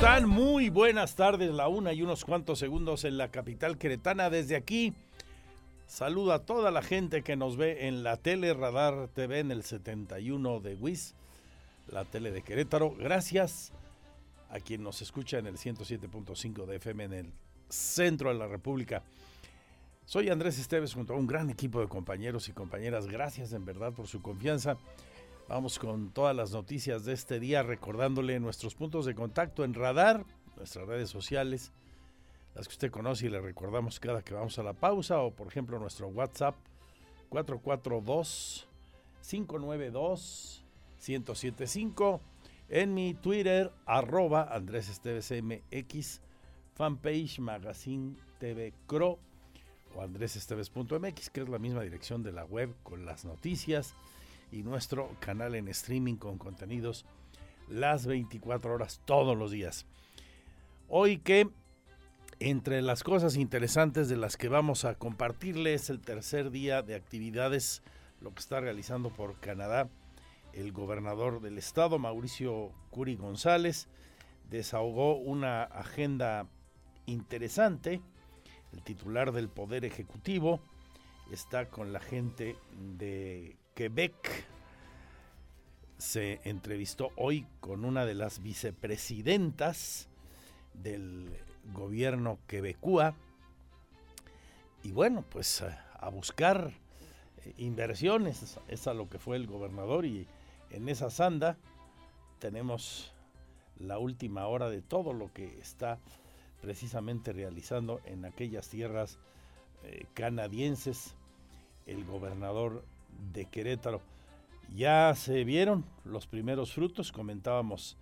Están? Muy buenas tardes, la una y unos cuantos segundos en la capital queretana. Desde aquí, saludo a toda la gente que nos ve en la tele Radar TV en el 71 de WIS, la tele de Querétaro. Gracias a quien nos escucha en el 107.5 de FM en el centro de la República. Soy Andrés Esteves junto a un gran equipo de compañeros y compañeras. Gracias en verdad por su confianza. Vamos con todas las noticias de este día, recordándole nuestros puntos de contacto en Radar, nuestras redes sociales, las que usted conoce y le recordamos cada que vamos a la pausa, o por ejemplo nuestro WhatsApp 442-592-1075, en mi Twitter, arroba Andrés Esteves MX, fanpage Magazine TV Cro o andresesteves.mx, que es la misma dirección de la web con las noticias y nuestro canal en streaming con contenidos las 24 horas todos los días. Hoy que entre las cosas interesantes de las que vamos a compartirles el tercer día de actividades, lo que está realizando por Canadá el gobernador del estado, Mauricio Curi González, desahogó una agenda interesante. El titular del Poder Ejecutivo está con la gente de Quebec. Se entrevistó hoy con una de las vicepresidentas del gobierno quebecúa. Y bueno, pues a, a buscar eh, inversiones, es a lo que fue el gobernador y en esa sanda tenemos la última hora de todo lo que está precisamente realizando en aquellas tierras eh, canadienses el gobernador de Querétaro. Ya se vieron los primeros frutos, comentábamos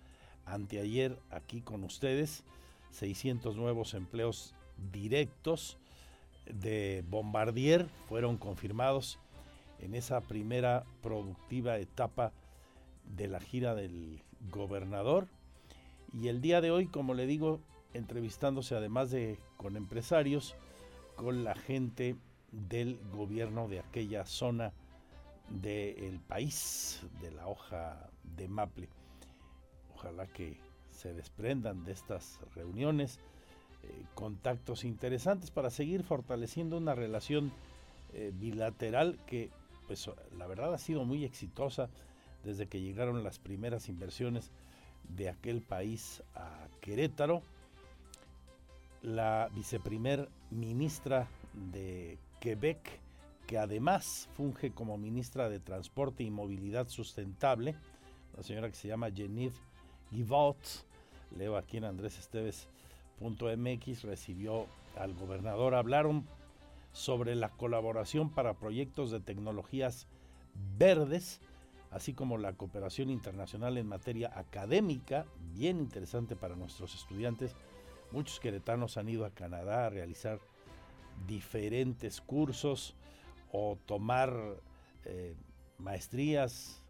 anteayer aquí con ustedes, 600 nuevos empleos directos de Bombardier fueron confirmados en esa primera productiva etapa de la gira del gobernador. Y el día de hoy, como le digo, entrevistándose además de con empresarios, con la gente del gobierno de aquella zona del país, de la hoja de Maple. Ojalá que se desprendan de estas reuniones eh, contactos interesantes para seguir fortaleciendo una relación eh, bilateral que, pues, la verdad ha sido muy exitosa desde que llegaron las primeras inversiones de aquel país a Querétaro. La viceprimer ministra de Quebec, que además funge como ministra de Transporte y Movilidad Sustentable, la señora que se llama Genevieve Guivaut, leo aquí en Andrés Esteves.mx, recibió al gobernador, hablaron sobre la colaboración para proyectos de tecnologías verdes, así como la cooperación internacional en materia académica, bien interesante para nuestros estudiantes. Muchos queretanos han ido a Canadá a realizar diferentes cursos o tomar eh, maestrías,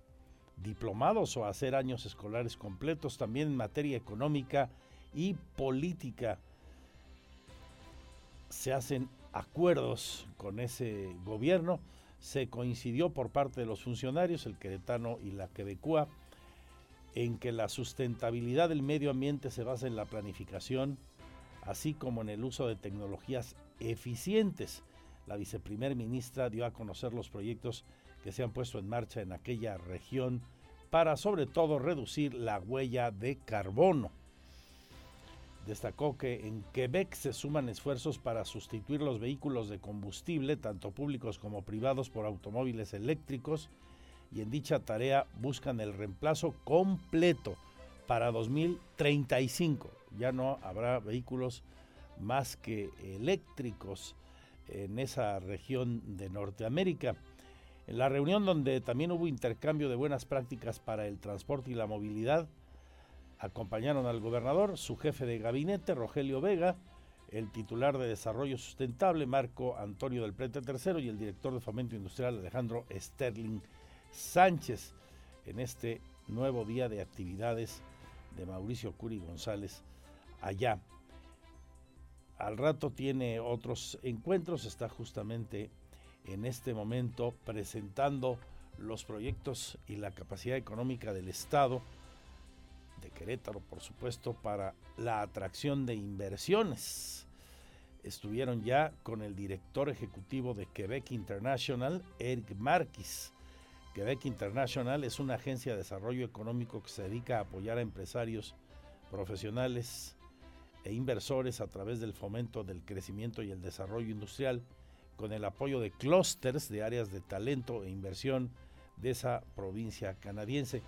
diplomados o hacer años escolares completos, también en materia económica y política. Se hacen acuerdos con ese gobierno, se coincidió por parte de los funcionarios, el queretano y la quebecúa, en que la sustentabilidad del medio ambiente se basa en la planificación, así como en el uso de tecnologías eficientes. La viceprimer ministra dio a conocer los proyectos que se han puesto en marcha en aquella región para sobre todo reducir la huella de carbono. Destacó que en Quebec se suman esfuerzos para sustituir los vehículos de combustible, tanto públicos como privados, por automóviles eléctricos y en dicha tarea buscan el reemplazo completo para 2035. Ya no habrá vehículos más que eléctricos en esa región de Norteamérica. En la reunión donde también hubo intercambio de buenas prácticas para el transporte y la movilidad, acompañaron al gobernador, su jefe de gabinete, Rogelio Vega, el titular de Desarrollo Sustentable, Marco Antonio del Prete III, y el director de Fomento Industrial, Alejandro Sterling Sánchez, en este nuevo día de actividades de Mauricio Curi González allá. Al rato tiene otros encuentros, está justamente en este momento presentando los proyectos y la capacidad económica del Estado de Querétaro, por supuesto, para la atracción de inversiones. Estuvieron ya con el director ejecutivo de Quebec International, Eric Marquis. Quebec International es una agencia de desarrollo económico que se dedica a apoyar a empresarios profesionales e inversores a través del fomento del crecimiento y el desarrollo industrial, con el apoyo de clústeres de áreas de talento e inversión de esa provincia canadiense.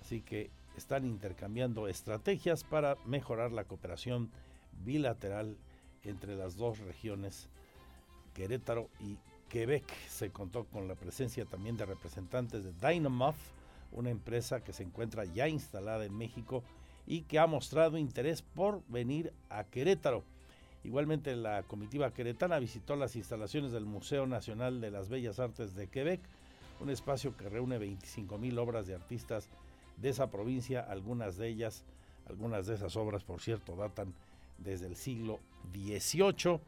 Así que están intercambiando estrategias para mejorar la cooperación bilateral entre las dos regiones, Querétaro y Quebec. Se contó con la presencia también de representantes de Dynamuff, una empresa que se encuentra ya instalada en México y que ha mostrado interés por venir a Querétaro. Igualmente la comitiva queretana visitó las instalaciones del Museo Nacional de las Bellas Artes de Quebec, un espacio que reúne 25 mil obras de artistas de esa provincia, algunas de ellas, algunas de esas obras, por cierto, datan desde el siglo XVIII,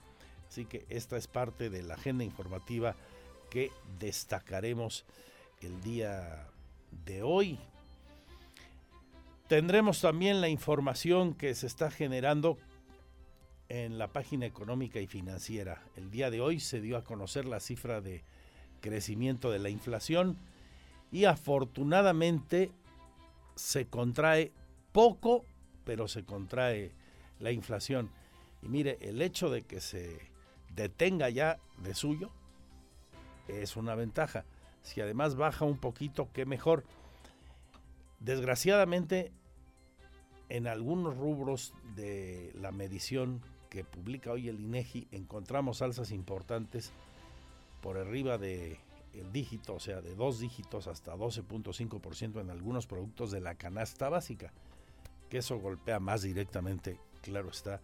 así que esta es parte de la agenda informativa que destacaremos el día de hoy. Tendremos también la información que se está generando en la página económica y financiera. El día de hoy se dio a conocer la cifra de crecimiento de la inflación y afortunadamente se contrae poco, pero se contrae la inflación. Y mire, el hecho de que se detenga ya de suyo es una ventaja. Si además baja un poquito, qué mejor. Desgraciadamente, en algunos rubros de la medición que publica hoy el INEGI encontramos alzas importantes por arriba de el dígito, o sea, de dos dígitos hasta 12.5% en algunos productos de la canasta básica, que eso golpea más directamente, claro está,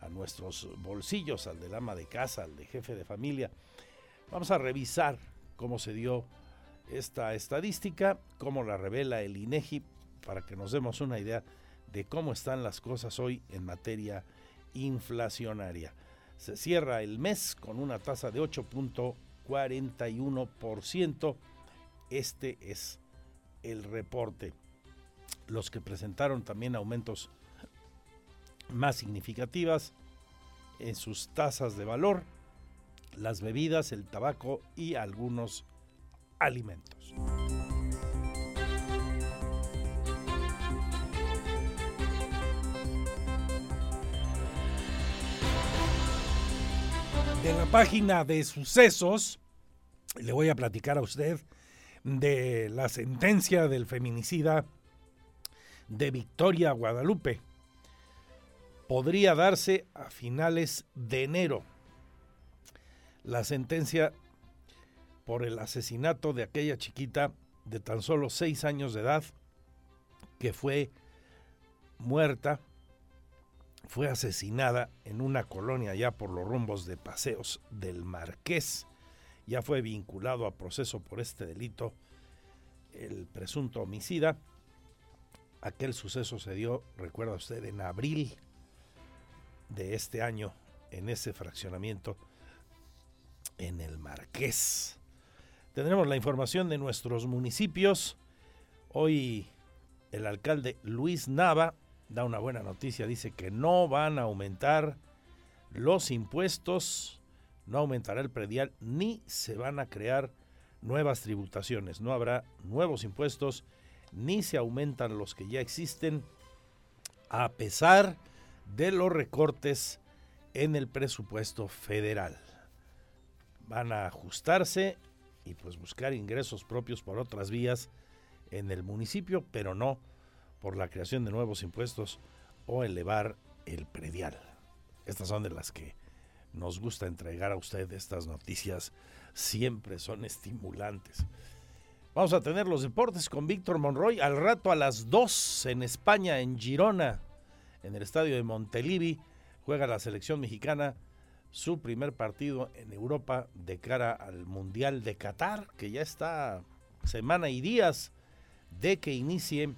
a nuestros bolsillos, al del ama de casa, al de jefe de familia. Vamos a revisar cómo se dio esta estadística, cómo la revela el INEGI, para que nos demos una idea de cómo están las cosas hoy en materia inflacionaria. Se cierra el mes con una tasa de 8.41%. Este es el reporte. Los que presentaron también aumentos más significativas en sus tasas de valor, las bebidas, el tabaco y algunos alimentos. De la página de sucesos, le voy a platicar a usted de la sentencia del feminicida de Victoria Guadalupe. Podría darse a finales de enero. La sentencia por el asesinato de aquella chiquita de tan solo seis años de edad que fue muerta fue asesinada en una colonia ya por los rumbos de Paseos del Marqués. Ya fue vinculado a proceso por este delito el presunto homicida. Aquel suceso se dio, recuerda usted, en abril de este año, en ese fraccionamiento en el Marqués. Tendremos la información de nuestros municipios. Hoy el alcalde Luis Nava da una buena noticia, dice que no van a aumentar los impuestos, no aumentará el predial ni se van a crear nuevas tributaciones, no habrá nuevos impuestos ni se aumentan los que ya existen, a pesar de los recortes en el presupuesto federal. Van a ajustarse y pues buscar ingresos propios por otras vías en el municipio, pero no por la creación de nuevos impuestos o elevar el predial. Estas son de las que nos gusta entregar a usted estas noticias, siempre son estimulantes. Vamos a tener los deportes con Víctor Monroy al rato a las 2 en España, en Girona, en el estadio de Montelivi. Juega la selección mexicana su primer partido en Europa de cara al Mundial de Qatar, que ya está semana y días de que inicie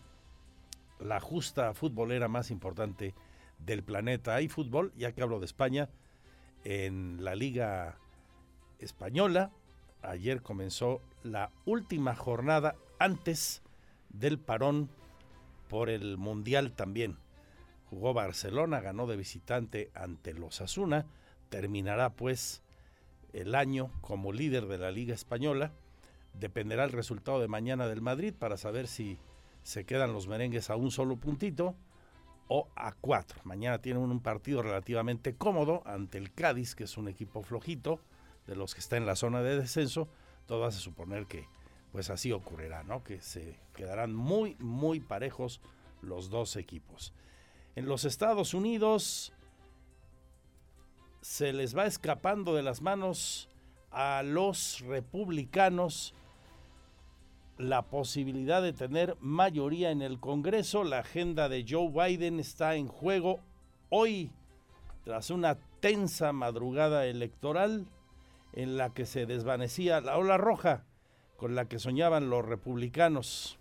la justa futbolera más importante del planeta. Hay fútbol, ya que hablo de España, en la Liga Española. Ayer comenzó la última jornada antes del parón por el Mundial también. Jugó Barcelona, ganó de visitante ante los Asuna, terminará pues el año como líder de la Liga Española. Dependerá el resultado de mañana del Madrid para saber si se quedan los merengues a un solo puntito o a cuatro. Mañana tienen un partido relativamente cómodo ante el Cádiz, que es un equipo flojito de los que está en la zona de descenso todo hace suponer que pues así ocurrirá, ¿no? Que se quedarán muy, muy parejos los dos equipos. En los Estados Unidos se les va escapando de las manos a los republicanos la posibilidad de tener mayoría en el Congreso. La agenda de Joe Biden está en juego hoy tras una tensa madrugada electoral en la que se desvanecía la ola roja con la que soñaban los republicanos.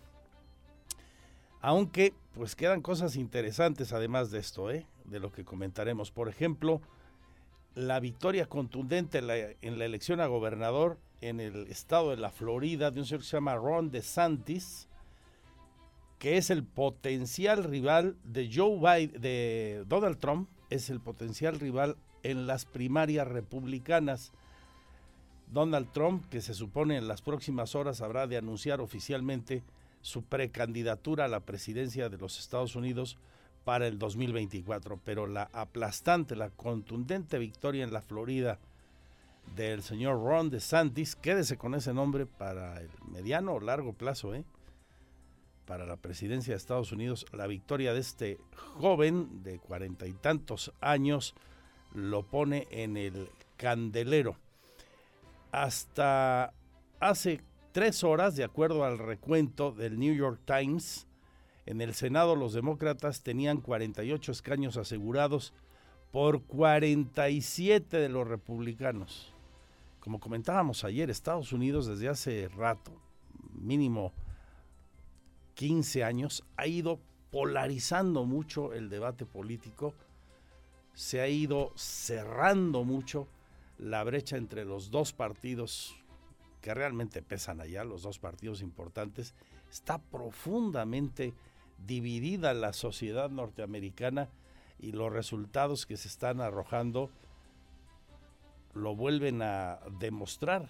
Aunque, pues quedan cosas interesantes además de esto, ¿eh? de lo que comentaremos. Por ejemplo, la victoria contundente en la, en la, elección a gobernador en el estado de la Florida de un señor que se llama Ron DeSantis, que es el potencial rival de Joe Biden, de Donald Trump, es el potencial rival en las primarias republicanas Donald Trump, que se supone en las próximas horas habrá de anunciar oficialmente su precandidatura a la presidencia de los Estados Unidos para el 2024. Pero la aplastante, la contundente victoria en la Florida del señor Ron DeSantis, quédese con ese nombre para el mediano o largo plazo, ¿eh? para la presidencia de Estados Unidos, la victoria de este joven de cuarenta y tantos años lo pone en el candelero hasta hace tres horas, de acuerdo al recuento del New York Times, en el Senado los demócratas tenían 48 escaños asegurados por 47 de los republicanos. Como comentábamos ayer, Estados Unidos desde hace rato, mínimo 15 años, ha ido polarizando mucho el debate político, se ha ido cerrando mucho la brecha entre los dos partidos que realmente pesan allá, los dos partidos importantes, está profundamente dividida la sociedad norteamericana y los resultados que se están arrojando lo vuelven a demostrar.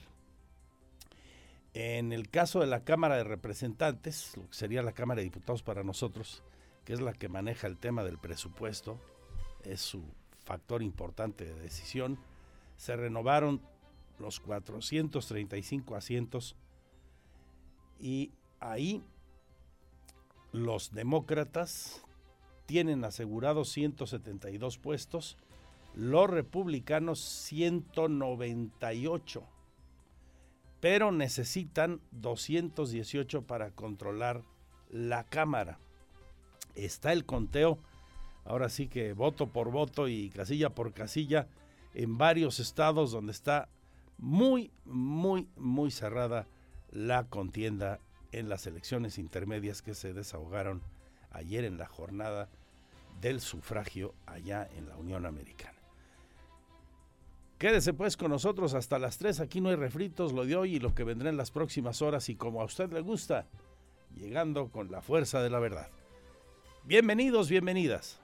En el caso de la Cámara de Representantes, lo que sería la Cámara de Diputados para nosotros, que es la que maneja el tema del presupuesto, es su factor importante de decisión, se renovaron los 435 asientos y ahí los demócratas tienen asegurados 172 puestos, los republicanos 198, pero necesitan 218 para controlar la Cámara. Está el conteo, ahora sí que voto por voto y casilla por casilla en varios estados donde está muy, muy, muy cerrada la contienda en las elecciones intermedias que se desahogaron ayer en la jornada del sufragio allá en la Unión Americana. Quédese pues con nosotros hasta las 3, aquí no hay refritos, lo de hoy y lo que vendrá en las próximas horas y como a usted le gusta, llegando con la fuerza de la verdad. Bienvenidos, bienvenidas.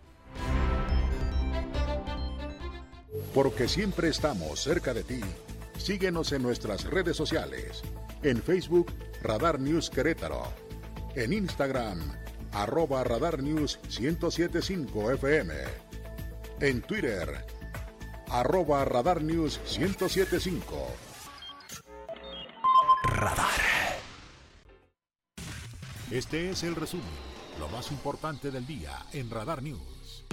Porque siempre estamos cerca de ti. Síguenos en nuestras redes sociales. En Facebook, Radar News Querétaro. En Instagram, arroba Radar News 1075 FM. En Twitter, arroba Radar News 1075. Radar. Este es el resumen, lo más importante del día en Radar News.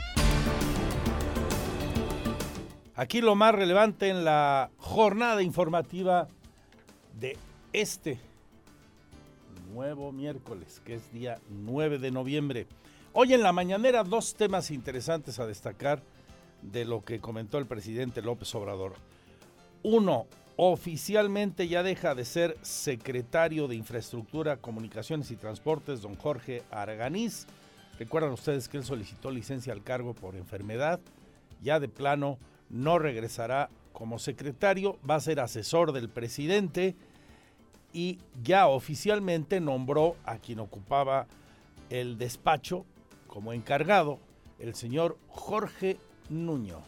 Aquí lo más relevante en la jornada informativa de este nuevo miércoles, que es día 9 de noviembre. Hoy en la mañanera dos temas interesantes a destacar de lo que comentó el presidente López Obrador. Uno, oficialmente ya deja de ser secretario de Infraestructura, Comunicaciones y Transportes, don Jorge Arganiz. Recuerdan ustedes que él solicitó licencia al cargo por enfermedad. Ya de plano no regresará como secretario, va a ser asesor del presidente y ya oficialmente nombró a quien ocupaba el despacho como encargado, el señor Jorge Nuño.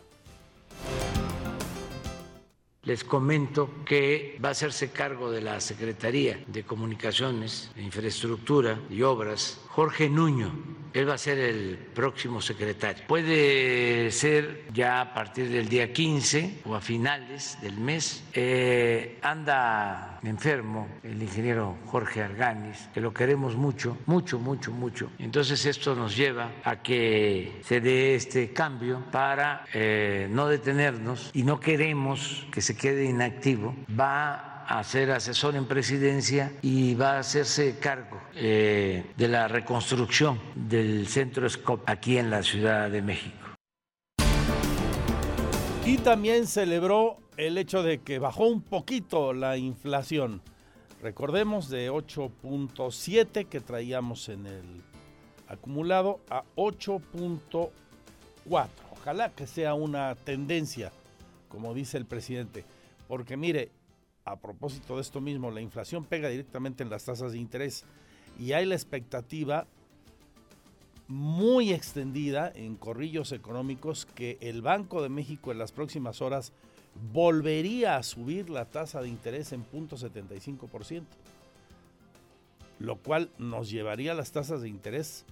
Les comento que va a hacerse cargo de la Secretaría de Comunicaciones, Infraestructura y Obras Jorge Nuño. Él va a ser el próximo secretario. Puede ser ya a partir del día 15 o a finales del mes. Eh, anda enfermo el ingeniero Jorge Arganis, que lo queremos mucho, mucho, mucho, mucho. Entonces esto nos lleva a que se dé este cambio para eh, no detenernos y no queremos que se quede inactivo. Va a ser asesor en presidencia y va a hacerse cargo eh, de la reconstrucción del centro SCOP aquí en la Ciudad de México. Y también celebró el hecho de que bajó un poquito la inflación. Recordemos de 8.7 que traíamos en el acumulado a 8.4. Ojalá que sea una tendencia, como dice el presidente. Porque mire, a propósito de esto mismo, la inflación pega directamente en las tasas de interés y hay la expectativa muy extendida en corrillos económicos que el Banco de México en las próximas horas volvería a subir la tasa de interés en 0.75%, lo cual nos llevaría las tasas de interés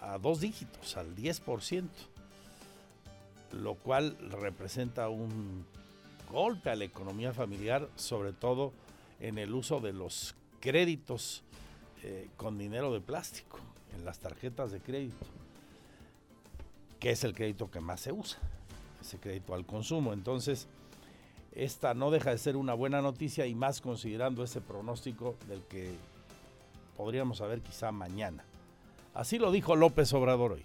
a dos dígitos, al 10%, lo cual representa un golpe a la economía familiar, sobre todo en el uso de los créditos eh, con dinero de plástico, en las tarjetas de crédito, que es el crédito que más se usa, ese crédito al consumo. Entonces, esta no deja de ser una buena noticia y más considerando ese pronóstico del que podríamos saber quizá mañana. Así lo dijo López Obrador hoy.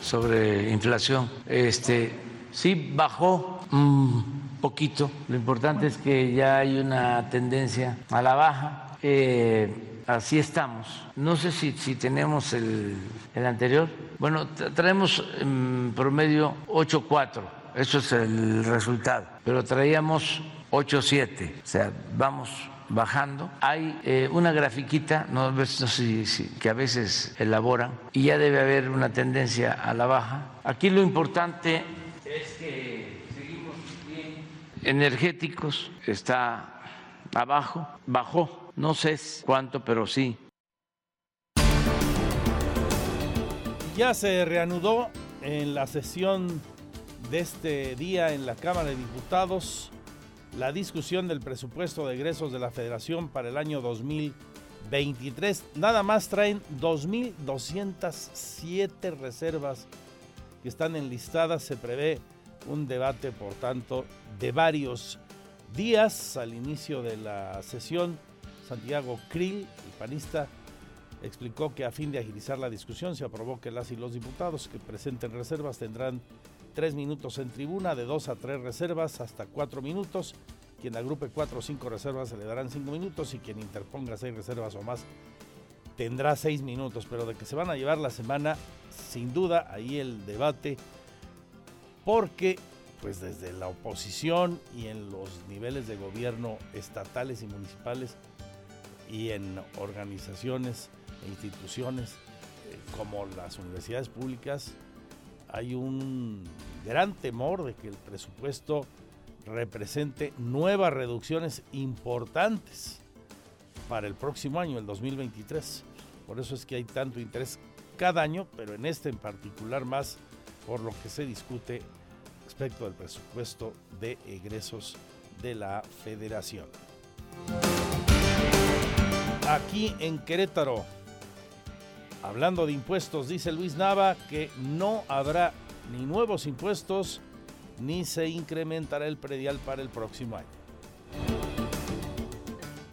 Sobre inflación, este, Sí, bajó un poquito. Lo importante es que ya hay una tendencia a la baja. Así estamos. No sé si, si tenemos el, el, anterior. Bueno, traemos en promedio 8.4. Eso es el resultado. Pero traíamos 8.7. O sea, vamos bajando. Hay eh, una grafiquita, no, no sé si, que a veces elaboran, y ya debe haber una tendencia a la baja. Aquí lo importante es que seguimos bien. Energéticos está abajo, bajó, no sé cuánto, pero sí. Ya se reanudó en la sesión de este día en la Cámara de Diputados la discusión del presupuesto de egresos de la Federación para el año 2023. Nada más traen 2.207 reservas que están enlistadas. Se prevé un debate, por tanto, de varios días. Al inicio de la sesión, Santiago Krill, el panista, explicó que a fin de agilizar la discusión se aprobó que las y los diputados que presenten reservas tendrán tres minutos en tribuna, de dos a tres reservas hasta cuatro minutos. Quien agrupe cuatro o cinco reservas se le darán cinco minutos y quien interponga seis reservas o más tendrá seis minutos. Pero de que se van a llevar la semana, sin duda, ahí el debate, porque pues desde la oposición y en los niveles de gobierno estatales y municipales y en organizaciones e instituciones eh, como las universidades públicas, hay un gran temor de que el presupuesto represente nuevas reducciones importantes para el próximo año, el 2023. Por eso es que hay tanto interés cada año, pero en este en particular más por lo que se discute respecto del presupuesto de egresos de la federación. Aquí en Querétaro, hablando de impuestos, dice Luis Nava que no habrá ni nuevos impuestos ni se incrementará el predial para el próximo año.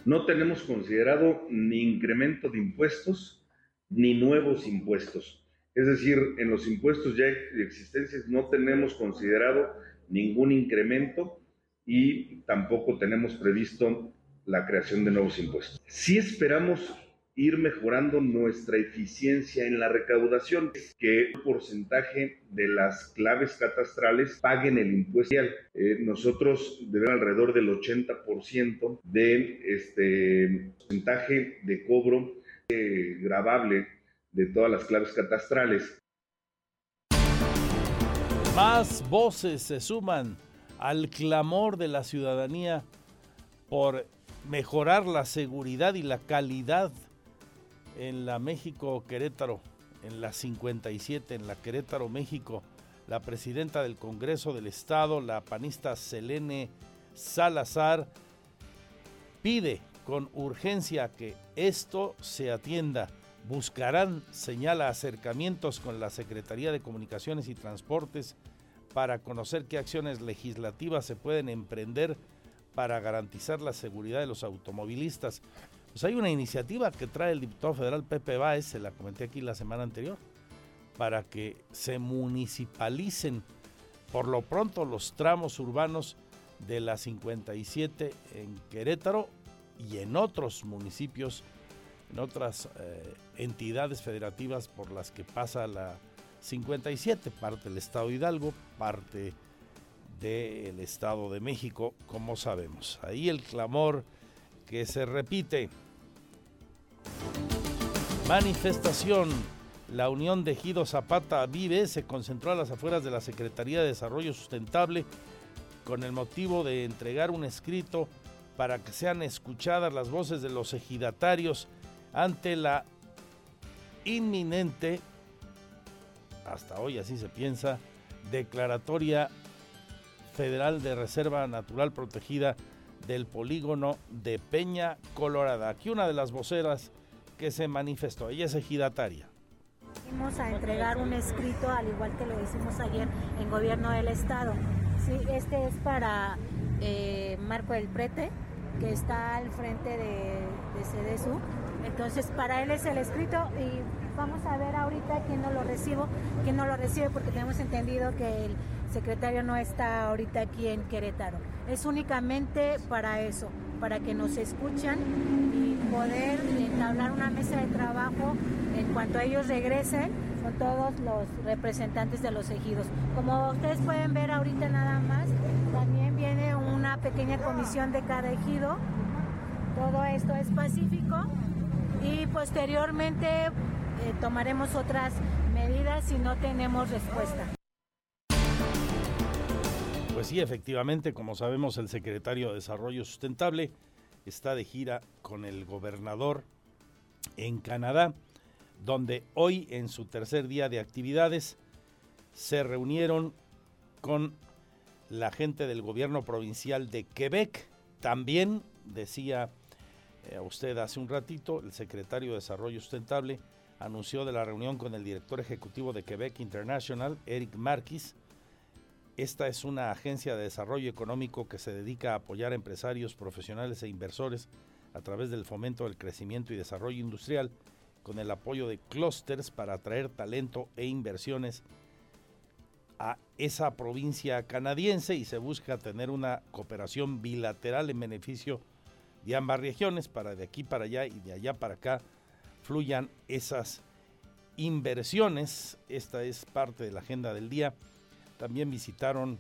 No tenemos considerado ni incremento de impuestos ni nuevos impuestos. Es decir, en los impuestos ya existentes no tenemos considerado ningún incremento y tampoco tenemos previsto la creación de nuevos impuestos. Sí esperamos ir mejorando nuestra eficiencia en la recaudación, que un porcentaje de las claves catastrales paguen el impuesto. Eh, nosotros debemos alrededor del 80% de este porcentaje de cobro eh, grabable de todas las claves catastrales. Más voces se suman al clamor de la ciudadanía por mejorar la seguridad y la calidad en la México Querétaro, en la 57, en la Querétaro, México. La presidenta del Congreso del Estado, la panista Selene Salazar, pide con urgencia que esto se atienda. Buscarán, señala, acercamientos con la Secretaría de Comunicaciones y Transportes para conocer qué acciones legislativas se pueden emprender para garantizar la seguridad de los automovilistas. Pues hay una iniciativa que trae el diputado federal Pepe Báez, se la comenté aquí la semana anterior, para que se municipalicen por lo pronto los tramos urbanos de la 57 en Querétaro y en otros municipios, en otras eh, entidades federativas por las que pasa la 57, parte del estado de Hidalgo, parte del estado de México, como sabemos. Ahí el clamor que se repite Manifestación. La Unión de Ejido Zapata Vive se concentró a las afueras de la Secretaría de Desarrollo Sustentable con el motivo de entregar un escrito para que sean escuchadas las voces de los ejidatarios ante la inminente, hasta hoy así se piensa, declaratoria federal de Reserva Natural Protegida del polígono de Peña Colorada. Aquí una de las voceras que se manifestó. Ella es ejidataria. Vamos a entregar un escrito, al igual que lo hicimos ayer en Gobierno del Estado. Este es para eh, Marco del Prete, que está al frente de, de CDSU. Entonces, para él es el escrito y vamos a ver ahorita quién no lo recibo, quién no lo recibe, porque tenemos entendido que el secretario no está ahorita aquí en Querétaro. Es únicamente para eso, para que nos escuchan y poder entablar una mesa de trabajo en cuanto ellos regresen con todos los representantes de los ejidos. Como ustedes pueden ver ahorita nada más, también viene una pequeña comisión de cada ejido. Todo esto es pacífico y posteriormente eh, tomaremos otras medidas si no tenemos respuesta. Pues sí, efectivamente, como sabemos, el secretario de Desarrollo Sustentable está de gira con el gobernador en Canadá, donde hoy, en su tercer día de actividades, se reunieron con la gente del gobierno provincial de Quebec. También, decía eh, usted hace un ratito, el secretario de Desarrollo Sustentable anunció de la reunión con el director ejecutivo de Quebec International, Eric Marquis, esta es una agencia de desarrollo económico que se dedica a apoyar a empresarios, profesionales e inversores a través del fomento del crecimiento y desarrollo industrial con el apoyo de clústeres para atraer talento e inversiones a esa provincia canadiense y se busca tener una cooperación bilateral en beneficio de ambas regiones para de aquí para allá y de allá para acá fluyan esas inversiones. Esta es parte de la agenda del día. También visitaron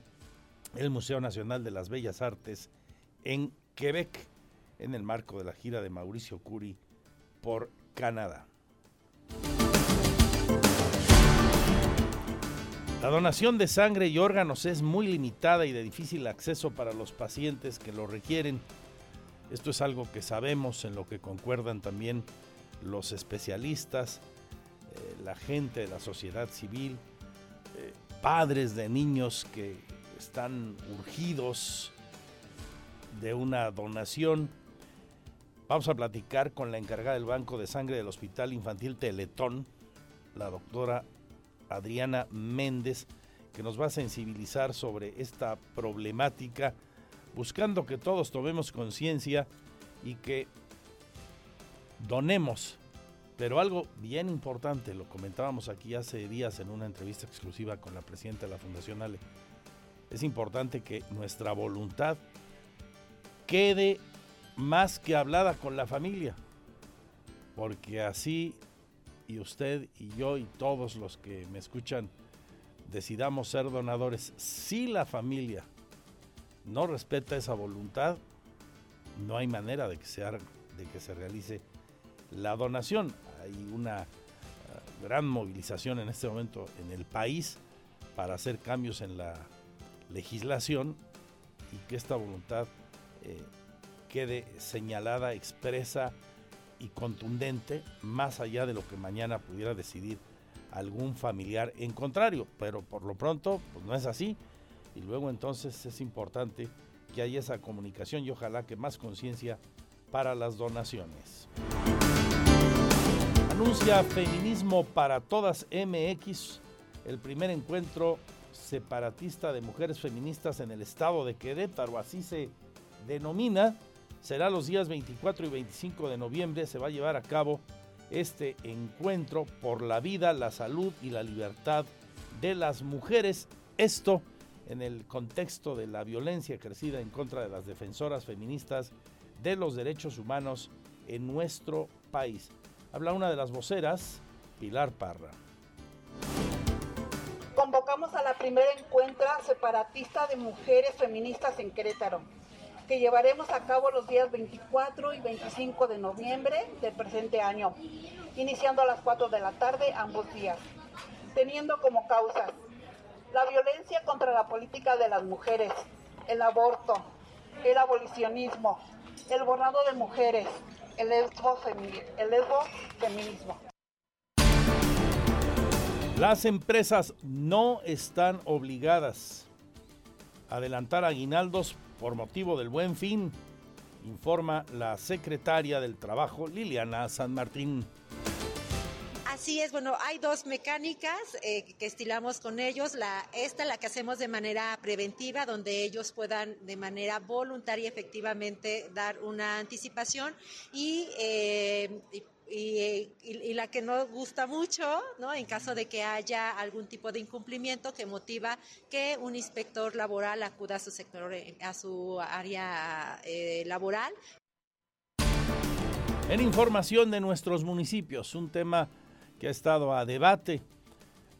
el Museo Nacional de las Bellas Artes en Quebec en el marco de la gira de Mauricio Curi por Canadá. La donación de sangre y órganos es muy limitada y de difícil acceso para los pacientes que lo requieren. Esto es algo que sabemos, en lo que concuerdan también los especialistas, eh, la gente de la sociedad civil. Eh, padres de niños que están urgidos de una donación. Vamos a platicar con la encargada del Banco de Sangre del Hospital Infantil Teletón, la doctora Adriana Méndez, que nos va a sensibilizar sobre esta problemática, buscando que todos tomemos conciencia y que donemos. Pero algo bien importante, lo comentábamos aquí hace días en una entrevista exclusiva con la presidenta de la Fundación Ale, es importante que nuestra voluntad quede más que hablada con la familia, porque así y usted y yo y todos los que me escuchan decidamos ser donadores, si la familia no respeta esa voluntad, no hay manera de que se, de que se realice la donación. Hay una uh, gran movilización en este momento en el país para hacer cambios en la legislación y que esta voluntad eh, quede señalada, expresa y contundente, más allá de lo que mañana pudiera decidir algún familiar en contrario. Pero por lo pronto, pues no es así. Y luego entonces es importante que haya esa comunicación y ojalá que más conciencia para las donaciones. Anuncia Feminismo para Todas MX, el primer encuentro separatista de mujeres feministas en el estado de Querétaro, así se denomina. Será los días 24 y 25 de noviembre, se va a llevar a cabo este encuentro por la vida, la salud y la libertad de las mujeres. Esto en el contexto de la violencia crecida en contra de las defensoras feministas de los derechos humanos en nuestro país. Habla una de las voceras, Pilar Parra. Convocamos a la primera encuentra separatista de mujeres feministas en Querétaro que llevaremos a cabo los días 24 y 25 de noviembre del presente año, iniciando a las 4 de la tarde ambos días, teniendo como causas la violencia contra la política de las mujeres, el aborto, el abolicionismo, el borrado de mujeres, el lesbo-feminismo. Las empresas no están obligadas a adelantar aguinaldos por motivo del buen fin, informa la secretaria del Trabajo, Liliana San Martín. Así es, bueno, hay dos mecánicas eh, que estilamos con ellos. La, esta la que hacemos de manera preventiva, donde ellos puedan de manera voluntaria efectivamente dar una anticipación y, eh, y, la que nos gusta mucho, ¿no? En caso de que haya algún tipo de incumplimiento que motiva que un inspector laboral acuda a su sector, a su área eh, laboral. En información de nuestros municipios, un tema que ha estado a debate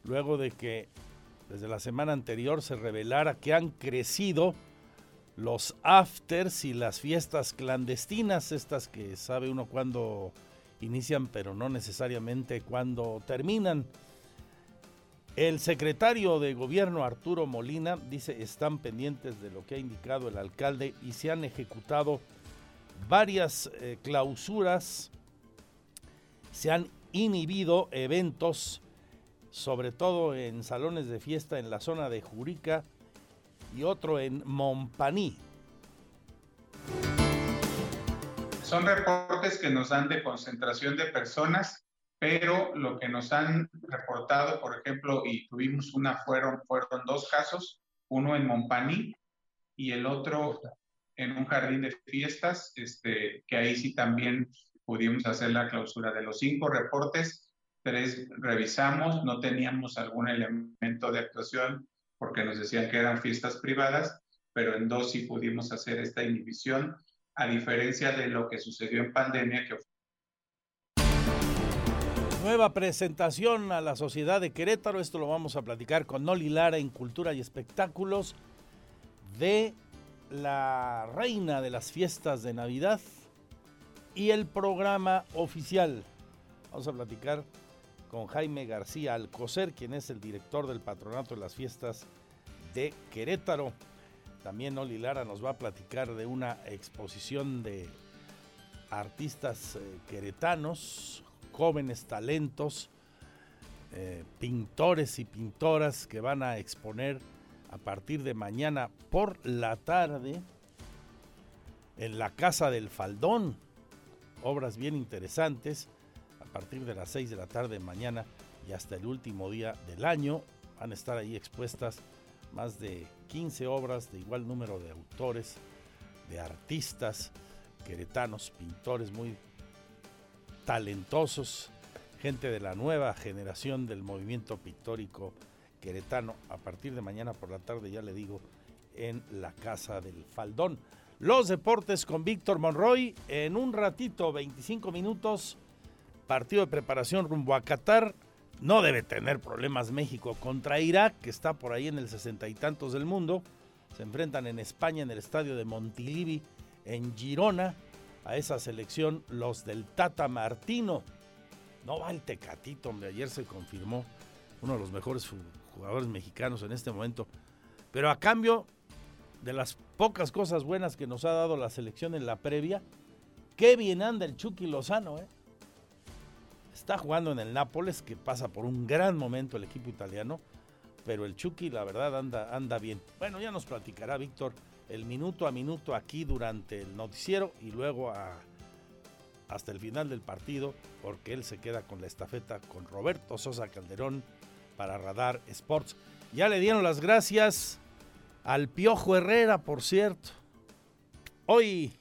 luego de que desde la semana anterior se revelara que han crecido los afters y las fiestas clandestinas, estas que sabe uno cuándo inician pero no necesariamente cuando terminan. El secretario de gobierno Arturo Molina dice están pendientes de lo que ha indicado el alcalde y se han ejecutado varias eh, clausuras, se han inhibido eventos, sobre todo en salones de fiesta en la zona de Jurica y otro en Montpaní. Son reportes que nos dan de concentración de personas, pero lo que nos han reportado, por ejemplo, y tuvimos una, fueron, fueron dos casos, uno en Montpaní y el otro en un jardín de fiestas, este, que ahí sí también pudimos hacer la clausura de los cinco reportes, tres revisamos, no teníamos algún elemento de actuación porque nos decían que eran fiestas privadas, pero en dos sí pudimos hacer esta inhibición a diferencia de lo que sucedió en pandemia. Que... Nueva presentación a la sociedad de Querétaro, esto lo vamos a platicar con Noli Lara en Cultura y Espectáculos, de la reina de las fiestas de Navidad y el programa oficial. Vamos a platicar con Jaime García Alcocer, quien es el director del Patronato de las Fiestas de Querétaro. También Oli Lara nos va a platicar de una exposición de artistas eh, queretanos, jóvenes talentos, eh, pintores y pintoras que van a exponer a partir de mañana por la tarde en la Casa del Faldón. Obras bien interesantes a partir de las 6 de la tarde mañana y hasta el último día del año. Van a estar ahí expuestas más de 15 obras de igual número de autores, de artistas queretanos, pintores muy talentosos, gente de la nueva generación del movimiento pictórico queretano a partir de mañana por la tarde, ya le digo, en la Casa del Faldón. Los deportes con Víctor Monroy en un ratito, 25 minutos, partido de preparación rumbo a Qatar. No debe tener problemas México contra Irak, que está por ahí en el sesenta y tantos del mundo. Se enfrentan en España en el estadio de Montilivi, en Girona, a esa selección los del Tata Martino. No va el Tecatito, hombre. Ayer se confirmó uno de los mejores jugadores mexicanos en este momento. Pero a cambio de las pocas cosas buenas que nos ha dado la selección en la previa, qué bien anda el Chucky Lozano, ¿eh? Está jugando en el Nápoles, que pasa por un gran momento el equipo italiano, pero el Chucky, la verdad, anda, anda bien. Bueno, ya nos platicará Víctor el minuto a minuto aquí durante el noticiero y luego hasta el final del partido, porque él se queda con la estafeta con Roberto Sosa Calderón para Radar Sports. Ya le dieron las gracias al Piojo Herrera, por cierto. Hoy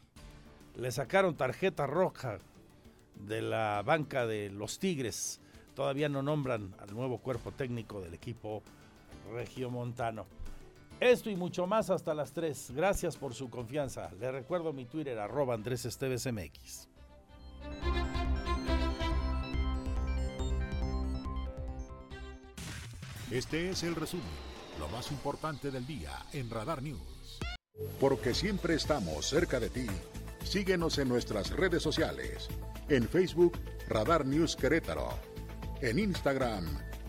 le sacaron tarjeta roja de la banca de los Tigres. Todavía no nombran al nuevo cuerpo técnico del equipo regiomontano. Esto y mucho más hasta las 3. Gracias por su confianza. Le recuerdo mi Twitter, arroba Andrés Esteves MX. Este es el resumen, lo más importante del día en Radar News. Porque siempre estamos cerca de ti, síguenos en nuestras redes sociales. En Facebook, Radar News Querétaro. En Instagram,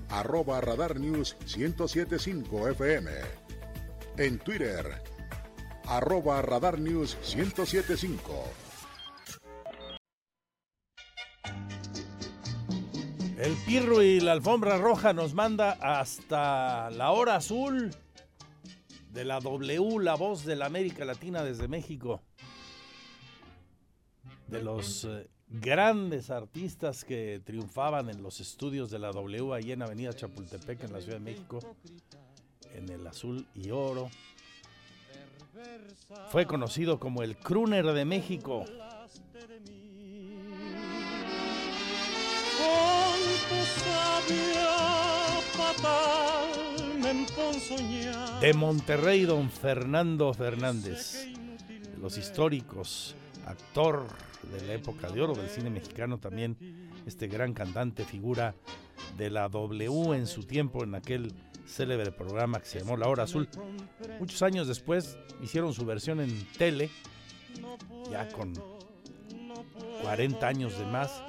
arroba Radar News 1075 FM en Twitter, arroba Radar News 1075. El Pirro y la alfombra roja nos manda hasta la hora azul de la W, la voz de la América Latina desde México. De los eh, grandes artistas que triunfaban en los estudios de la W ahí en Avenida Chapultepec en la Ciudad de México en el azul y oro. Fue conocido como el Crooner de México. De Monterrey, don Fernando Fernández, de los históricos, actor de la época de oro del cine mexicano también, este gran cantante, figura de la W en su tiempo, en aquel célebre programa que se llamó La Hora Azul. Muchos años después hicieron su versión en tele, ya con 40 años de más,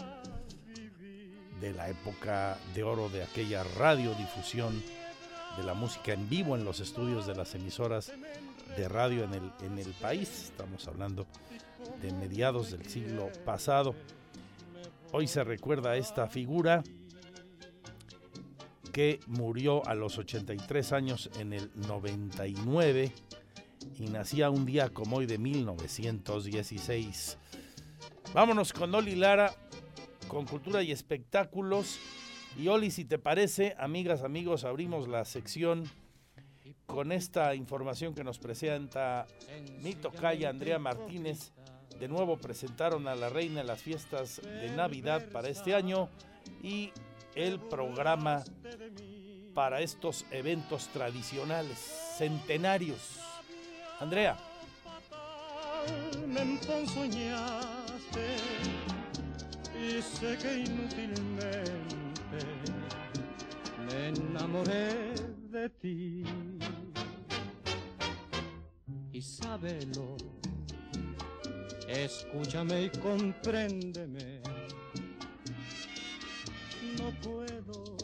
de la época de oro de aquella radiodifusión de la música en vivo en los estudios de las emisoras de radio en el, en el país. Estamos hablando de mediados del siglo pasado. Hoy se recuerda esta figura que murió a los 83 años en el 99 y nacía un día como hoy de 1916. Vámonos con Oli Lara, con cultura y espectáculos. Y Oli, si te parece, amigas, amigos, abrimos la sección con esta información que nos presenta Nito Calla, Andrea Martínez. De nuevo presentaron a la reina las fiestas de Navidad para este año y el programa para estos eventos tradicionales, centenarios. Andrea. Y sé que inútilmente me enamoré de ti. Y sábelo, escúchame y compréndeme no puedo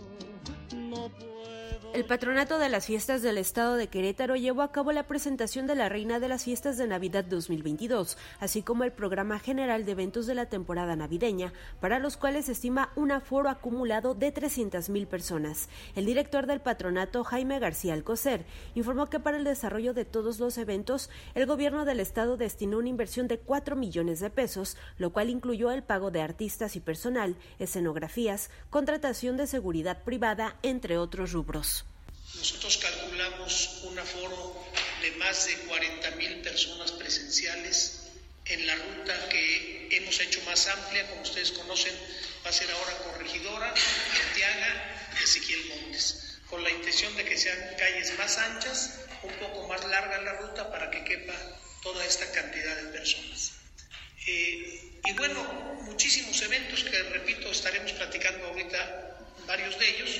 El patronato de las fiestas del estado de Querétaro llevó a cabo la presentación de la Reina de las Fiestas de Navidad 2022, así como el programa general de eventos de la temporada navideña, para los cuales se estima un aforo acumulado de 300.000 personas. El director del patronato, Jaime García Alcocer, informó que para el desarrollo de todos los eventos, el gobierno del estado destinó una inversión de 4 millones de pesos, lo cual incluyó el pago de artistas y personal, escenografías, contratación de seguridad privada, entre otros rubros. Nosotros calculamos un aforo de más de 40 mil personas presenciales en la ruta que hemos hecho más amplia, como ustedes conocen, va a ser ahora Corregidora, y Ezequiel Montes, con la intención de que sean calles más anchas, un poco más larga la ruta para que quepa toda esta cantidad de personas. Eh, y bueno, muchísimos eventos que, repito, estaremos platicando ahorita varios de ellos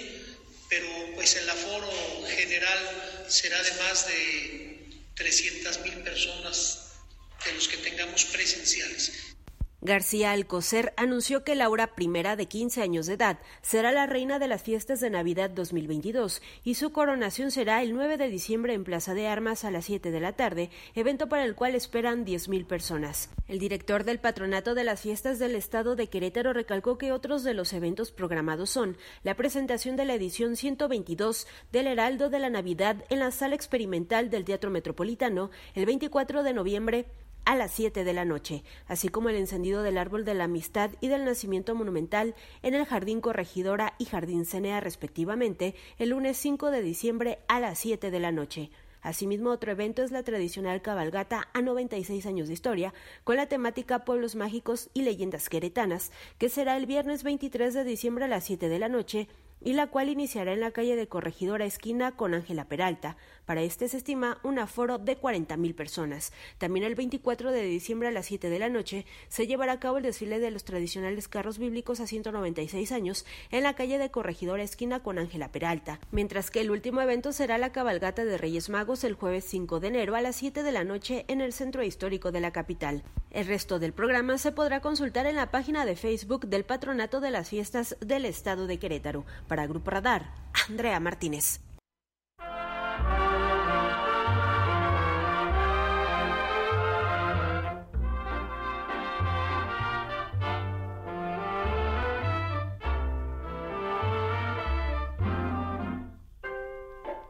pero pues el aforo general será de más de 300 mil personas de los que tengamos presenciales. García Alcocer anunció que Laura I, de 15 años de edad, será la reina de las fiestas de Navidad 2022 y su coronación será el 9 de diciembre en Plaza de Armas a las 7 de la tarde, evento para el cual esperan 10.000 personas. El director del Patronato de las Fiestas del Estado de Querétaro recalcó que otros de los eventos programados son la presentación de la edición 122 del Heraldo de la Navidad en la Sala Experimental del Teatro Metropolitano el 24 de noviembre a las 7 de la noche, así como el encendido del árbol de la amistad y del nacimiento monumental en el Jardín Corregidora y Jardín Cenea respectivamente, el lunes 5 de diciembre a las 7 de la noche. Asimismo, otro evento es la tradicional cabalgata a 96 años de historia, con la temática Pueblos Mágicos y Leyendas Queretanas, que será el viernes 23 de diciembre a las 7 de la noche y la cual iniciará en la calle de Corregidora Esquina con Ángela Peralta. Para este se estima un aforo de 40.000 personas. También el 24 de diciembre a las 7 de la noche se llevará a cabo el desfile de los tradicionales carros bíblicos a 196 años en la calle de Corregidora Esquina con Ángela Peralta, mientras que el último evento será la cabalgata de Reyes Magos el jueves 5 de enero a las 7 de la noche en el centro histórico de la capital. El resto del programa se podrá consultar en la página de Facebook del Patronato de las Fiestas del Estado de Querétaro. Para Grupo Radar, Andrea Martínez.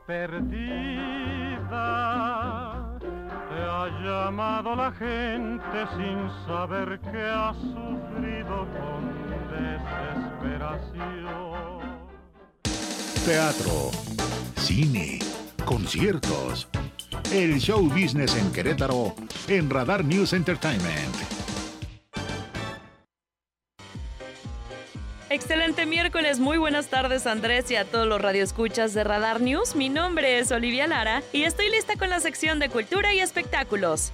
Perdida, te ha llamado la gente sin saber que has sufrido con desesperación teatro, cine, conciertos. El show business en Querétaro en Radar News Entertainment. Excelente miércoles, muy buenas tardes Andrés y a todos los radioescuchas de Radar News. Mi nombre es Olivia Lara y estoy lista con la sección de cultura y espectáculos.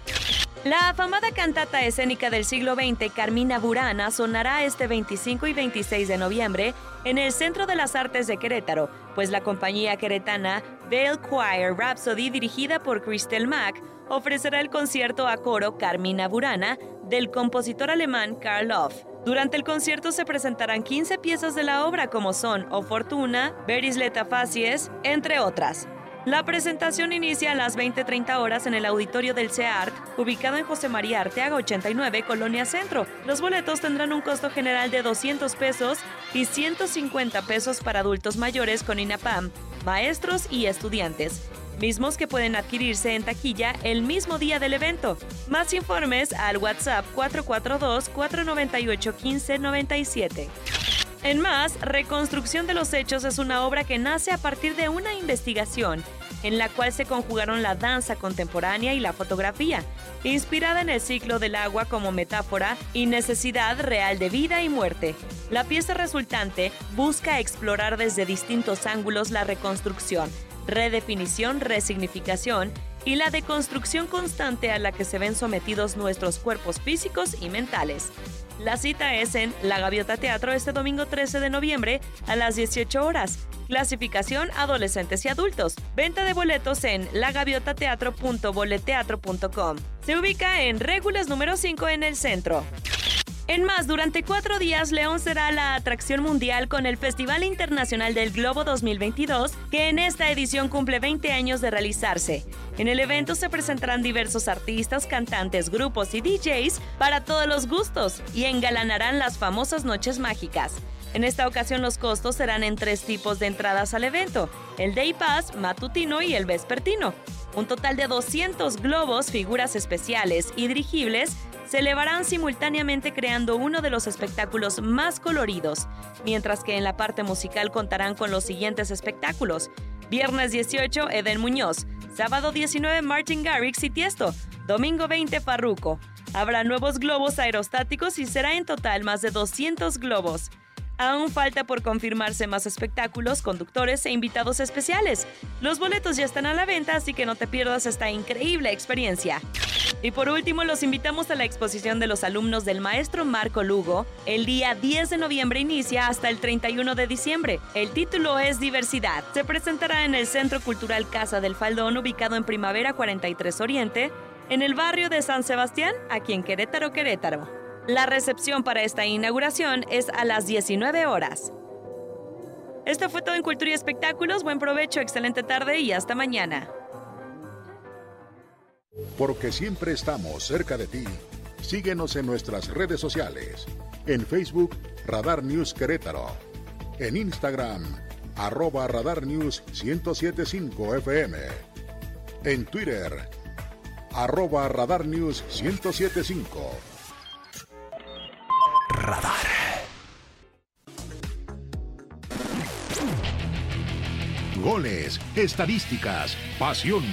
La afamada cantata escénica del siglo XX, Carmina Burana, sonará este 25 y 26 de noviembre en el Centro de las Artes de Querétaro, pues la compañía queretana Vale Choir Rhapsody, dirigida por Christel Mack, ofrecerá el concierto a coro Carmina Burana del compositor alemán Karl Loff. Durante el concierto se presentarán 15 piezas de la obra como son O Fortuna, Veris Facies, entre otras. La presentación inicia a las 20.30 horas en el auditorio del CEART, ubicado en José María Arteaga 89, Colonia Centro. Los boletos tendrán un costo general de 200 pesos y 150 pesos para adultos mayores con INAPAM, maestros y estudiantes mismos que pueden adquirirse en taquilla el mismo día del evento. Más informes al WhatsApp 442-498-1597. En más, Reconstrucción de los Hechos es una obra que nace a partir de una investigación en la cual se conjugaron la danza contemporánea y la fotografía, inspirada en el ciclo del agua como metáfora y necesidad real de vida y muerte. La pieza resultante busca explorar desde distintos ángulos la reconstrucción, redefinición, resignificación y la deconstrucción constante a la que se ven sometidos nuestros cuerpos físicos y mentales. La cita es en La Gaviota Teatro este domingo 13 de noviembre a las 18 horas. Clasificación adolescentes y adultos. Venta de boletos en lagaviotateatro.boleteatro.com. Se ubica en Régulas número 5 en el centro. En más, durante cuatro días, León será la atracción mundial con el Festival Internacional del Globo 2022, que en esta edición cumple 20 años de realizarse. En el evento se presentarán diversos artistas, cantantes, grupos y DJs para todos los gustos y engalanarán las famosas noches mágicas. En esta ocasión los costos serán en tres tipos de entradas al evento, el Day Pass, matutino y el vespertino. Un total de 200 globos, figuras especiales y dirigibles se elevarán simultáneamente creando uno de los espectáculos más coloridos, mientras que en la parte musical contarán con los siguientes espectáculos. Viernes 18, Eden Muñoz. Sábado 19, Martin Garrix y Tiesto. Domingo 20, Farruco. Habrá nuevos globos aerostáticos y será en total más de 200 globos. Aún falta por confirmarse más espectáculos, conductores e invitados especiales. Los boletos ya están a la venta, así que no te pierdas esta increíble experiencia. Y por último, los invitamos a la exposición de los alumnos del maestro Marco Lugo. El día 10 de noviembre inicia hasta el 31 de diciembre. El título es Diversidad. Se presentará en el Centro Cultural Casa del Faldón, ubicado en Primavera 43 Oriente, en el barrio de San Sebastián, aquí en Querétaro, Querétaro. La recepción para esta inauguración es a las 19 horas. Esto fue todo en Cultura y Espectáculos. Buen provecho, excelente tarde y hasta mañana. Porque siempre estamos cerca de ti. Síguenos en nuestras redes sociales. En Facebook, Radar News Querétaro. En Instagram, arroba Radar News 1075 FM. En Twitter, arroba Radar News 1075 Radar. Goles, estadísticas, pasión,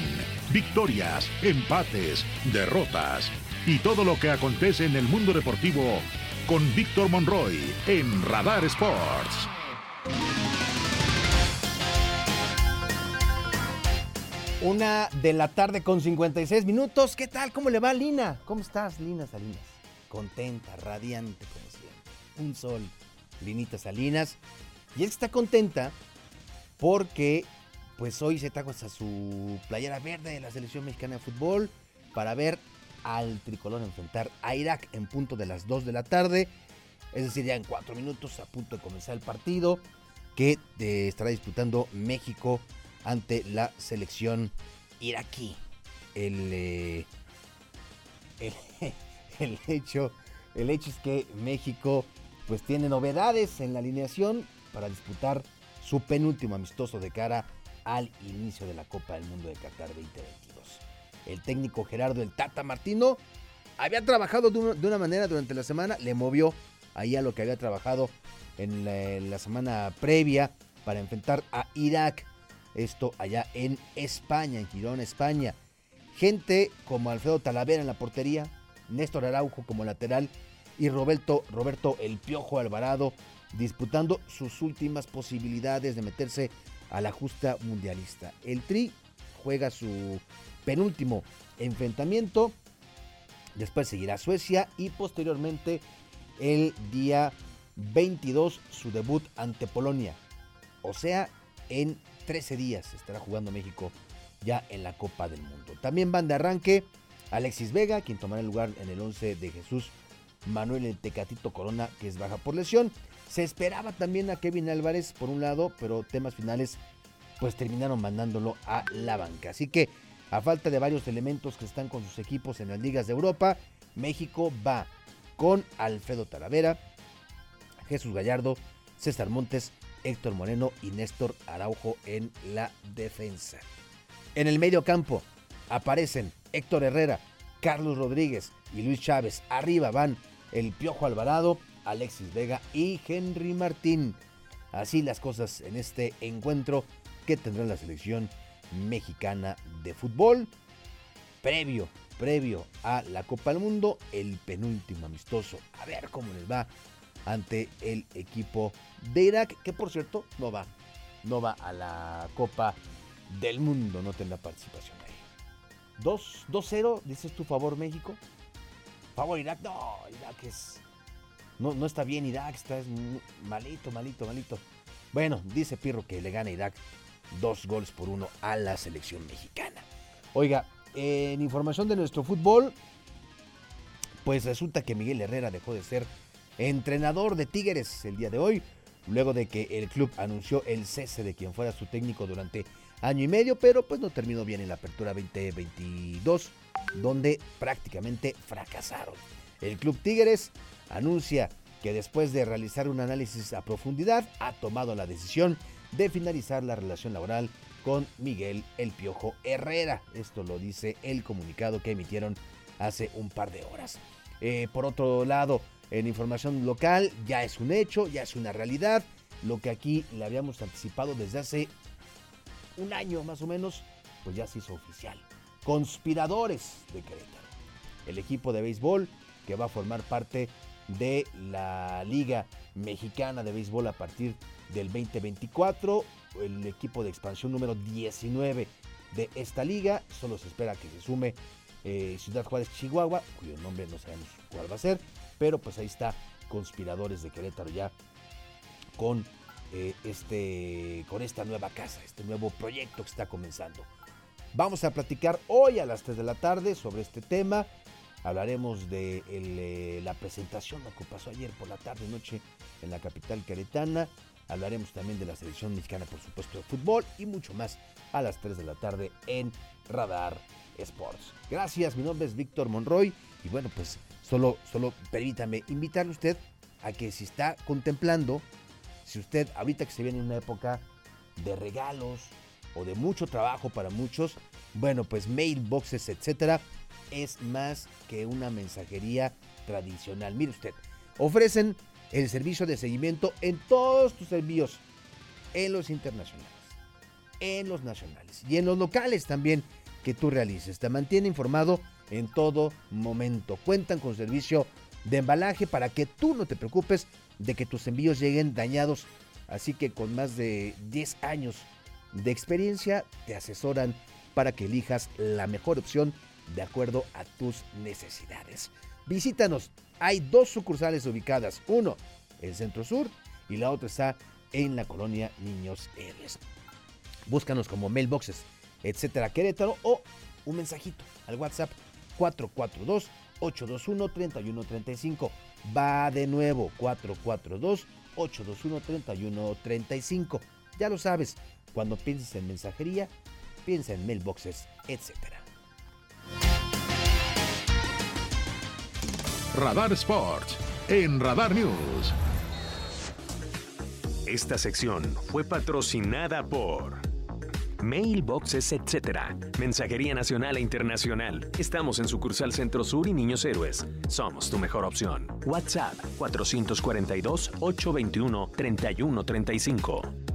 victorias, empates, derrotas y todo lo que acontece en el mundo deportivo con Víctor Monroy en Radar Sports. Una de la tarde con 56 minutos. ¿Qué tal? ¿Cómo le va, Lina? ¿Cómo estás, Lina Salinas? Contenta, radiante, como un sol, Linita Salinas. Y él está contenta porque pues hoy se trajo hasta su playera verde de la selección mexicana de fútbol para ver al tricolor enfrentar a Irak en punto de las 2 de la tarde. Es decir, ya en 4 minutos a punto de comenzar el partido que eh, estará disputando México ante la selección iraquí. El, eh, el, hecho, el hecho es que México pues tiene novedades en la alineación para disputar su penúltimo amistoso de cara al inicio de la Copa del Mundo de Qatar 2022. El técnico Gerardo El Tata Martino había trabajado de una, manera durante la semana, le movió ahí a lo que había trabajado en la, semana previa para enfrentar a Irak. Esto allá en España, en Girón, España. Gente como Alfredo Talavera en la portería, Néstor Araujo como lateral y Roberto, Roberto El Piojo Alvarado disputando sus últimas posibilidades de meterse a la justa mundialista. El Tri juega su penúltimo enfrentamiento, después seguirá Suecia y posteriormente el día 22 su debut ante Polonia. O sea, en 13 días estará jugando México ya en la Copa del Mundo. También van de arranque Alexis Vega, quien tomará el lugar en el 11 de Jesús Manuel el Tecatito Corona, que es baja por lesión. Se esperaba también a Kevin Álvarez por un lado, pero temas finales pues terminaron mandándolo a la banca. Así que a falta de varios elementos que están con sus equipos en las ligas de Europa, México va con Alfredo Talavera, Jesús Gallardo, César Montes, Héctor Moreno y Néstor Araujo en la defensa. En el medio campo aparecen Héctor Herrera, Carlos Rodríguez y Luis Chávez. Arriba van el Piojo Alvarado, Alexis Vega y Henry Martín. Así las cosas en este encuentro que tendrá la selección mexicana de fútbol. Previo, previo a la Copa del Mundo, el penúltimo amistoso. A ver cómo les va ante el equipo de Irak, que por cierto no va, no va a la Copa del Mundo, no tendrá participación ahí. 2-0, dices tu favor México. Favor Irak, no, Irak es... No, no está bien Irak, está malito, malito, malito. Bueno, dice Pirro que le gana Irak dos goles por uno a la selección mexicana. Oiga, en información de nuestro fútbol, pues resulta que Miguel Herrera dejó de ser entrenador de Tigres el día de hoy, luego de que el club anunció el cese de quien fuera su técnico durante año y medio, pero pues no terminó bien en la apertura 2022, donde prácticamente fracasaron. El club Tigres anuncia que después de realizar un análisis a profundidad ha tomado la decisión de finalizar la relación laboral con Miguel El Piojo Herrera. Esto lo dice el comunicado que emitieron hace un par de horas. Eh, por otro lado, en información local ya es un hecho, ya es una realidad. Lo que aquí le habíamos anticipado desde hace un año más o menos, pues ya se hizo oficial. Conspiradores de Querétaro. El equipo de béisbol que va a formar parte de la Liga Mexicana de Béisbol a partir del 2024. El equipo de expansión número 19 de esta liga. Solo se espera que se sume eh, Ciudad Juárez, Chihuahua, cuyo nombre no sabemos cuál va a ser. Pero pues ahí está Conspiradores de Querétaro ya con, eh, este, con esta nueva casa, este nuevo proyecto que está comenzando. Vamos a platicar hoy a las 3 de la tarde sobre este tema. Hablaremos de eh, la presentación, lo que pasó ayer por la tarde noche en la capital queretana. Hablaremos también de la selección mexicana, por supuesto, de fútbol y mucho más a las 3 de la tarde en Radar Sports. Gracias, mi nombre es Víctor Monroy y bueno, pues solo, solo permítame invitarle a usted a que si está contemplando, si usted ahorita que se viene en una época de regalos o de mucho trabajo para muchos, bueno, pues mailboxes, etcétera, es más que una mensajería tradicional. Mire usted, ofrecen el servicio de seguimiento en todos tus envíos, en los internacionales, en los nacionales y en los locales también que tú realices. Te mantiene informado en todo momento. Cuentan con servicio de embalaje para que tú no te preocupes de que tus envíos lleguen dañados. Así que con más de 10 años de experiencia te asesoran para que elijas la mejor opción de acuerdo a tus necesidades. Visítanos hay dos sucursales ubicadas, uno en Centro Sur y la otra está en la colonia Niños Héroes. Búscanos como mailboxes, etcétera, Querétaro o un mensajito al WhatsApp 442 821 3135. Va de nuevo 442 821 3135. Ya lo sabes, cuando pienses en mensajería, piensa en mailboxes, etcétera. Radar Sports en Radar News. Esta sección fue patrocinada por Mailboxes, etc. Mensajería nacional e internacional. Estamos en sucursal Centro Sur y Niños Héroes. Somos tu mejor opción. WhatsApp 442-821-3135.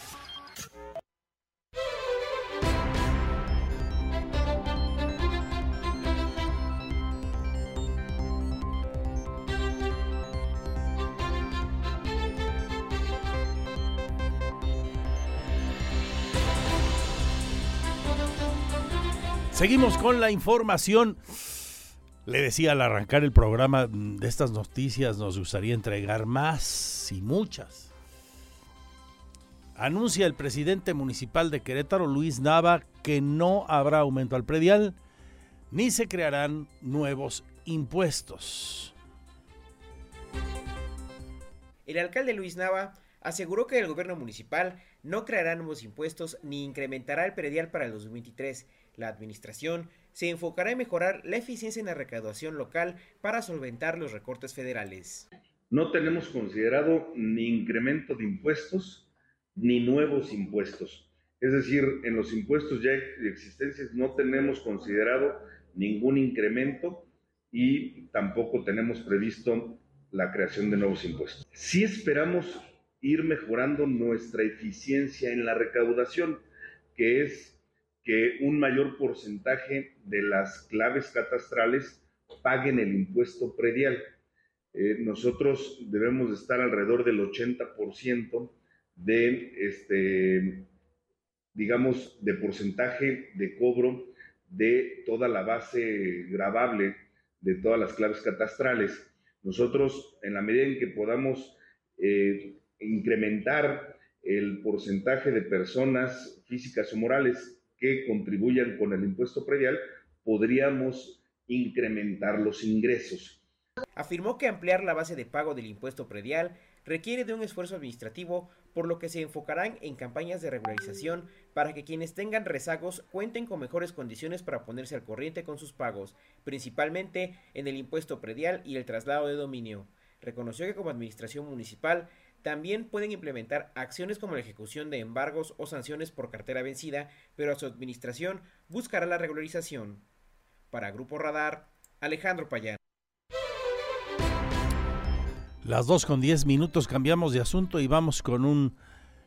Seguimos con la información. Le decía al arrancar el programa mm, de estas noticias, nos gustaría entregar más y muchas. Anuncia el presidente municipal de Querétaro, Luis Nava, que no habrá aumento al predial ni se crearán nuevos impuestos. El alcalde Luis Nava aseguró que el gobierno municipal no creará nuevos impuestos ni incrementará el predial para el 2023 la Administración se enfocará en mejorar la eficiencia en la recaudación local para solventar los recortes federales. No tenemos considerado ni incremento de impuestos ni nuevos impuestos. Es decir, en los impuestos ya existentes no tenemos considerado ningún incremento y tampoco tenemos previsto la creación de nuevos impuestos. Sí esperamos ir mejorando nuestra eficiencia en la recaudación, que es que un mayor porcentaje de las claves catastrales paguen el impuesto predial. Eh, nosotros debemos estar alrededor del 80% de, este, digamos, de porcentaje de cobro de toda la base grabable de todas las claves catastrales. Nosotros, en la medida en que podamos eh, incrementar el porcentaje de personas físicas o morales que contribuyan con el impuesto predial, podríamos incrementar los ingresos. Afirmó que ampliar la base de pago del impuesto predial requiere de un esfuerzo administrativo, por lo que se enfocarán en campañas de regularización para que quienes tengan rezagos cuenten con mejores condiciones para ponerse al corriente con sus pagos, principalmente en el impuesto predial y el traslado de dominio. Reconoció que como administración municipal también pueden implementar acciones como la ejecución de embargos o sanciones por cartera vencida, pero a su administración buscará la regularización. Para Grupo Radar, Alejandro Payán. Las dos con diez minutos cambiamos de asunto y vamos con un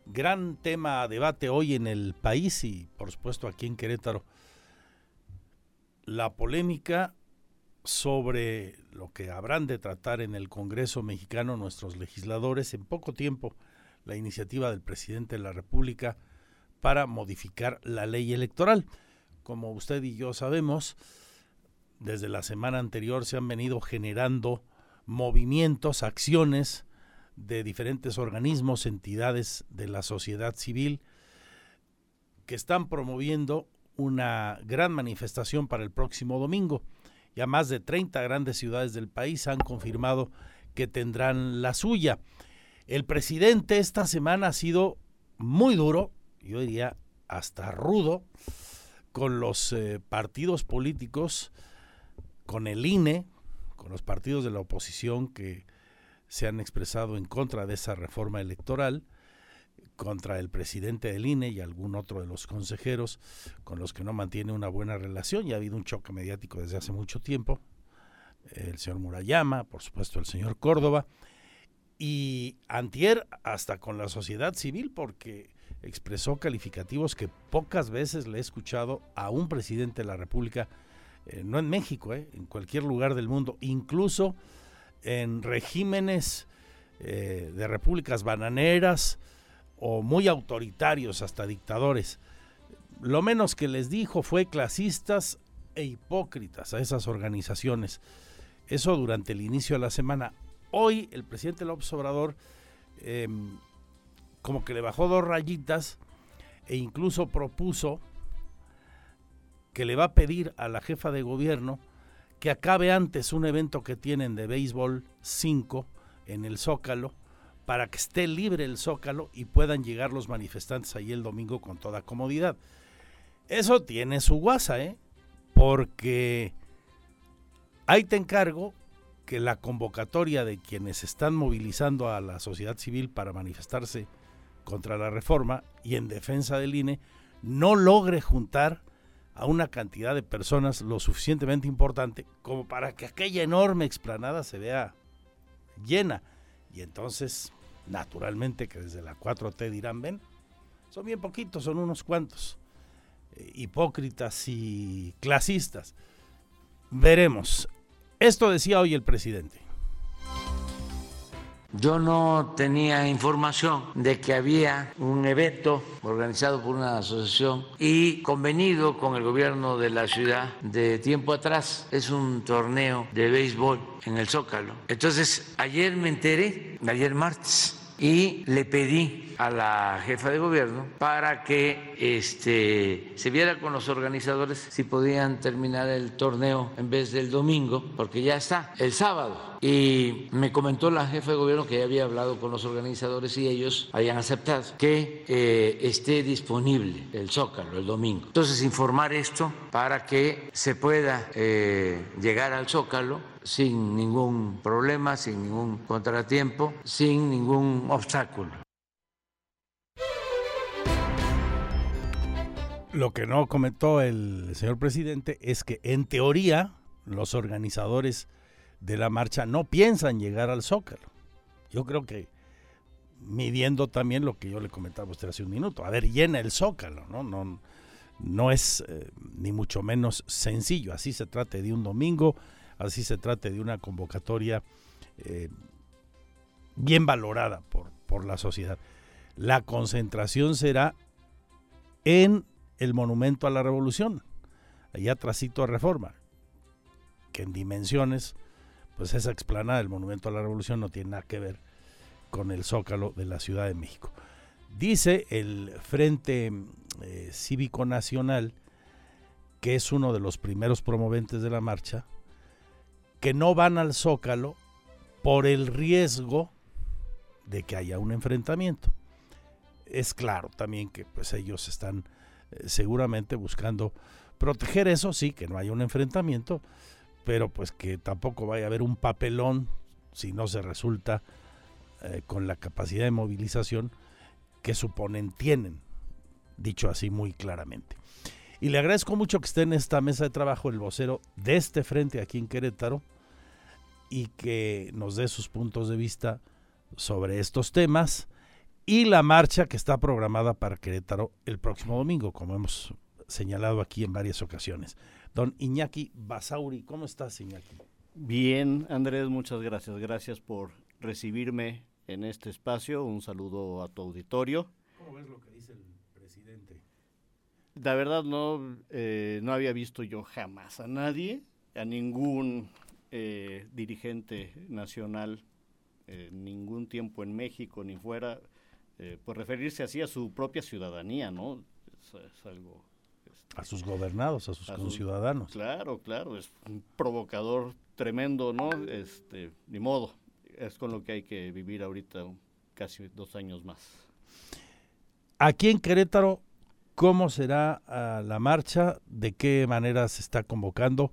gran tema a debate hoy en el país y por supuesto aquí en Querétaro. La polémica sobre lo que habrán de tratar en el Congreso mexicano nuestros legisladores en poco tiempo la iniciativa del presidente de la República para modificar la ley electoral. Como usted y yo sabemos, desde la semana anterior se han venido generando movimientos, acciones de diferentes organismos, entidades de la sociedad civil que están promoviendo una gran manifestación para el próximo domingo. Ya más de 30 grandes ciudades del país han confirmado que tendrán la suya. El presidente esta semana ha sido muy duro, yo diría hasta rudo, con los eh, partidos políticos, con el INE, con los partidos de la oposición que se han expresado en contra de esa reforma electoral, contra el presidente del INE y algún otro de los consejeros con los que no mantiene una buena relación. Ya ha habido un choque mediático desde hace mucho tiempo. El señor Murayama, por supuesto el señor Córdoba, y Antier hasta con la sociedad civil porque expresó calificativos que pocas veces le he escuchado a un presidente de la República eh, no en México, eh, en cualquier lugar del mundo, incluso en regímenes eh, de repúblicas bananeras o muy autoritarios, hasta dictadores. Lo menos que les dijo fue clasistas e hipócritas a esas organizaciones. Eso durante el inicio de la semana. Hoy el presidente López Obrador em, como que le bajó dos rayitas e incluso propuso que le va a pedir a la jefa de gobierno que acabe antes un evento que tienen de béisbol 5 en el Zócalo para que esté libre el Zócalo y puedan llegar los manifestantes ahí el domingo con toda comodidad. Eso tiene su guasa, ¿eh? Porque ahí te encargo que la convocatoria de quienes están movilizando a la sociedad civil para manifestarse contra la reforma y en defensa del INE no logre juntar a una cantidad de personas lo suficientemente importante como para que aquella enorme explanada se vea llena. Y entonces, naturalmente que desde la 4T dirán, ven, son bien poquitos, son unos cuantos, eh, hipócritas y clasistas. Veremos. Esto decía hoy el presidente. Yo no tenía información de que había un evento organizado por una asociación y convenido con el gobierno de la ciudad de tiempo atrás. Es un torneo de béisbol en el Zócalo. Entonces, ayer me enteré, ayer martes, y le pedí a la jefa de gobierno para que este, se viera con los organizadores si podían terminar el torneo en vez del domingo, porque ya está el sábado. Y me comentó la jefa de gobierno que ya había hablado con los organizadores y ellos habían aceptado que eh, esté disponible el Zócalo el domingo. Entonces, informar esto para que se pueda eh, llegar al Zócalo sin ningún problema, sin ningún contratiempo, sin ningún obstáculo. Lo que no comentó el señor presidente es que en teoría los organizadores de la marcha no piensan llegar al Zócalo. Yo creo que midiendo también lo que yo le comentaba a usted hace un minuto. A ver, llena el Zócalo, ¿no? No, no es eh, ni mucho menos sencillo. Así se trate de un domingo, así se trate de una convocatoria eh, bien valorada por, por la sociedad. La concentración será en el monumento a la revolución. allá trasito de reforma, que en dimensiones, pues esa explanada del Monumento a la Revolución no tiene nada que ver con el Zócalo de la Ciudad de México. Dice el Frente eh, Cívico Nacional, que es uno de los primeros promoventes de la marcha, que no van al Zócalo por el riesgo de que haya un enfrentamiento. Es claro también que pues ellos están eh, seguramente buscando proteger eso, sí, que no haya un enfrentamiento, pero pues que tampoco vaya a haber un papelón si no se resulta eh, con la capacidad de movilización que suponen tienen, dicho así muy claramente. Y le agradezco mucho que esté en esta mesa de trabajo el vocero de este frente aquí en Querétaro y que nos dé sus puntos de vista sobre estos temas y la marcha que está programada para Querétaro el próximo domingo, como hemos señalado aquí en varias ocasiones. Don Iñaki Basauri, ¿cómo estás, Iñaki? Bien, Andrés, muchas gracias. Gracias por recibirme en este espacio. Un saludo a tu auditorio. ¿Cómo ves lo que dice el presidente? La verdad no, eh, no había visto yo jamás a nadie, a ningún eh, dirigente nacional, eh, ningún tiempo en México ni fuera, pues referirse así a su propia ciudadanía, ¿no? Es, algo... Este, a sus gobernados, a sus ciudadanos. Claro, claro, es un provocador tremendo, ¿no? Este, ni modo es con lo que hay que vivir ahorita casi dos años más. Aquí en Querétaro, ¿cómo será ah, la marcha? ¿De qué manera se está convocando?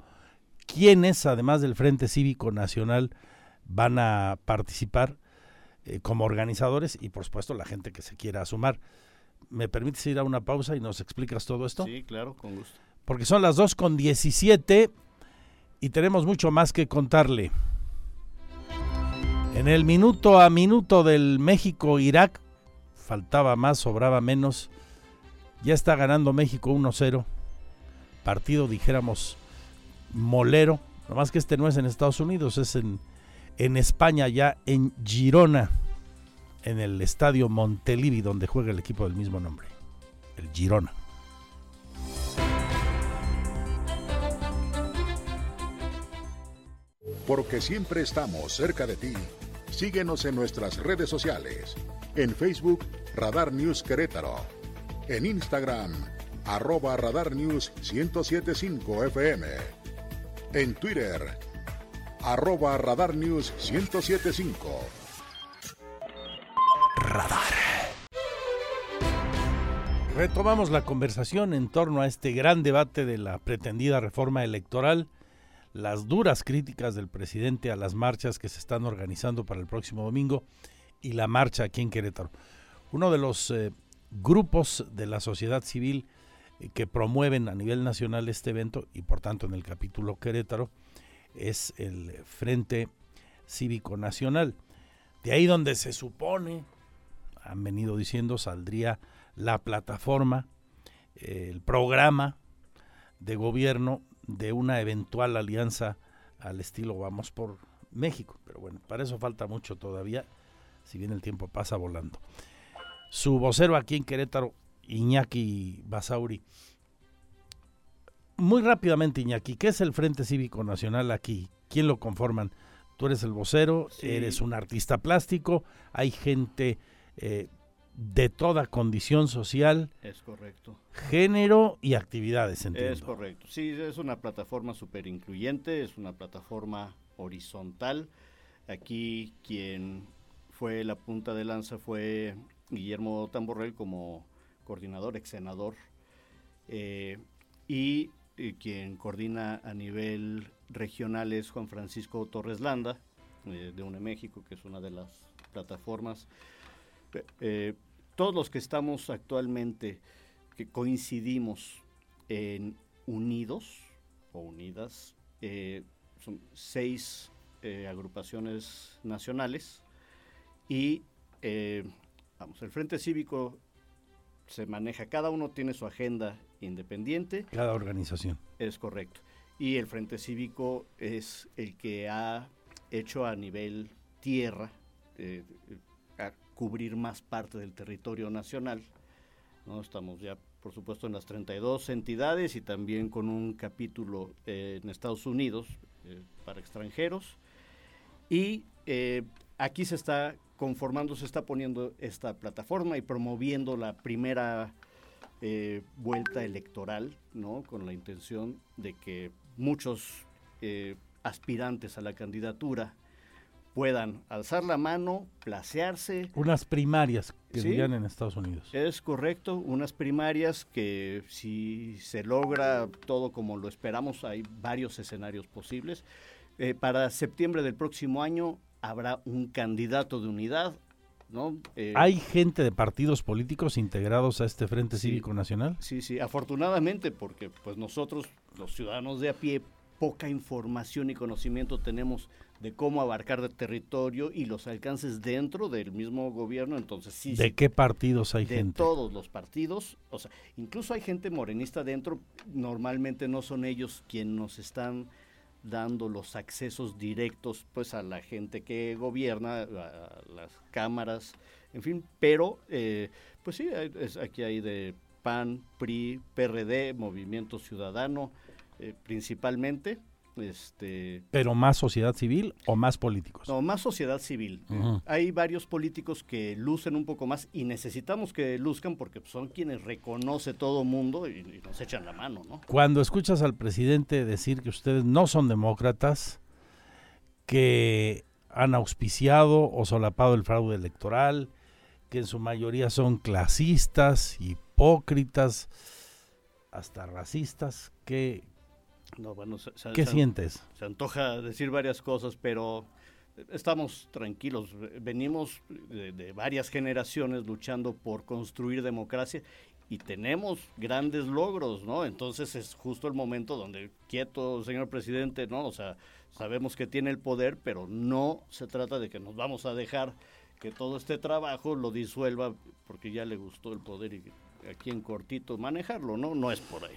¿Quiénes, además del Frente Cívico Nacional, van a participar eh, como organizadores? Y por supuesto la gente que se quiera sumar. ¿Me permites ir a una pausa y nos explicas todo esto? Sí, claro, con gusto. Porque son las 2 con 17 y tenemos mucho más que contarle. En el minuto a minuto del México-Irak, faltaba más, sobraba menos. Ya está ganando México 1-0. Partido, dijéramos, molero. Nomás que este no es en Estados Unidos, es en, en España, ya en Girona, en el estadio Montelivi, donde juega el equipo del mismo nombre, el Girona. Porque siempre estamos cerca de ti. Síguenos en nuestras redes sociales. En Facebook, Radar News Querétaro. En Instagram, arroba Radar News 1075 FM. En Twitter, arroba Radar News 1075. Radar. Retomamos la conversación en torno a este gran debate de la pretendida reforma electoral las duras críticas del presidente a las marchas que se están organizando para el próximo domingo y la marcha aquí en Querétaro. Uno de los eh, grupos de la sociedad civil que promueven a nivel nacional este evento y por tanto en el capítulo Querétaro es el Frente Cívico Nacional. De ahí donde se supone, han venido diciendo, saldría la plataforma, eh, el programa de gobierno de una eventual alianza al estilo Vamos por México. Pero bueno, para eso falta mucho todavía, si bien el tiempo pasa volando. Su vocero aquí en Querétaro, Iñaki Basauri. Muy rápidamente, Iñaki, ¿qué es el Frente Cívico Nacional aquí? ¿Quién lo conforman? Tú eres el vocero, eres un artista plástico, hay gente eh, de toda condición social. Es correcto. Género y actividades, entiendo. Es correcto. Sí, es una plataforma súper incluyente, es una plataforma horizontal. Aquí quien fue la punta de lanza fue Guillermo Tamborrell como coordinador, ex senador, eh, y, quien coordina a nivel regional es Juan Francisco Torres Landa, eh, de UNE México, que es una de las plataformas eh, todos los que estamos actualmente, que coincidimos en unidos o unidas, eh, son seis eh, agrupaciones nacionales y vamos, el Frente Cívico se maneja, cada uno tiene su agenda independiente. Cada organización. Es correcto. Y el Frente Cívico es el que ha hecho a nivel tierra, cubrir más parte del territorio nacional. ¿no? Estamos ya por supuesto en las 32 entidades y también con un capítulo eh, en Estados Unidos eh, para extranjeros. Y eh, aquí se está conformando, se está poniendo esta plataforma y promoviendo la primera vuelta electoral, ¿no? Con la intención de que muchos aspirantes a la candidatura puedan alzar la mano, placearse. Unas primarias que ¿Sí? en Estados Unidos. Es correcto, unas primarias que si se logra todo como lo esperamos, hay varios escenarios posibles. Eh, para septiembre del próximo año habrá un candidato de unidad. ¿no? Eh, ¿Hay gente de partidos políticos integrados a este Frente Cívico Nacional? Sí, sí, afortunadamente, porque pues nosotros, los ciudadanos de a pie, poca información y conocimiento tenemos de cómo abarcar el territorio y los alcances dentro del mismo gobierno, entonces sí. ¿De qué partidos hay de gente? todos los partidos, o sea, incluso hay gente morenista dentro, normalmente no son ellos quienes nos están dando los accesos directos pues a la gente que gobierna, a las cámaras, en fin, pero eh, pues sí, aquí hay de PAN, PRI, PRD, Movimiento Ciudadano, eh, principalmente, este, ¿Pero más sociedad civil o más políticos? No, más sociedad civil. Hay varios políticos que lucen un poco más y necesitamos que luzcan porque son quienes reconoce todo mundo y, y, nos echan la mano, ¿no? Cuando escuchas al presidente decir que ustedes no son demócratas, que han auspiciado o solapado el fraude electoral, que en su mayoría son clasistas, hipócritas, hasta racistas, ¿qué, no, bueno, se, ¿Qué sientes? Se antoja decir varias cosas, pero estamos tranquilos. Venimos de, de, varias generaciones luchando por construir democracia y tenemos grandes logros, ¿no? Entonces es justo el momento donde, quieto, señor presidente, ¿no? O sea, sabemos que tiene el poder, pero no se trata de que nos vamos a dejar que todo este trabajo lo disuelva porque ya le gustó el poder y aquí en cortito manejarlo, ¿no? No es por ahí.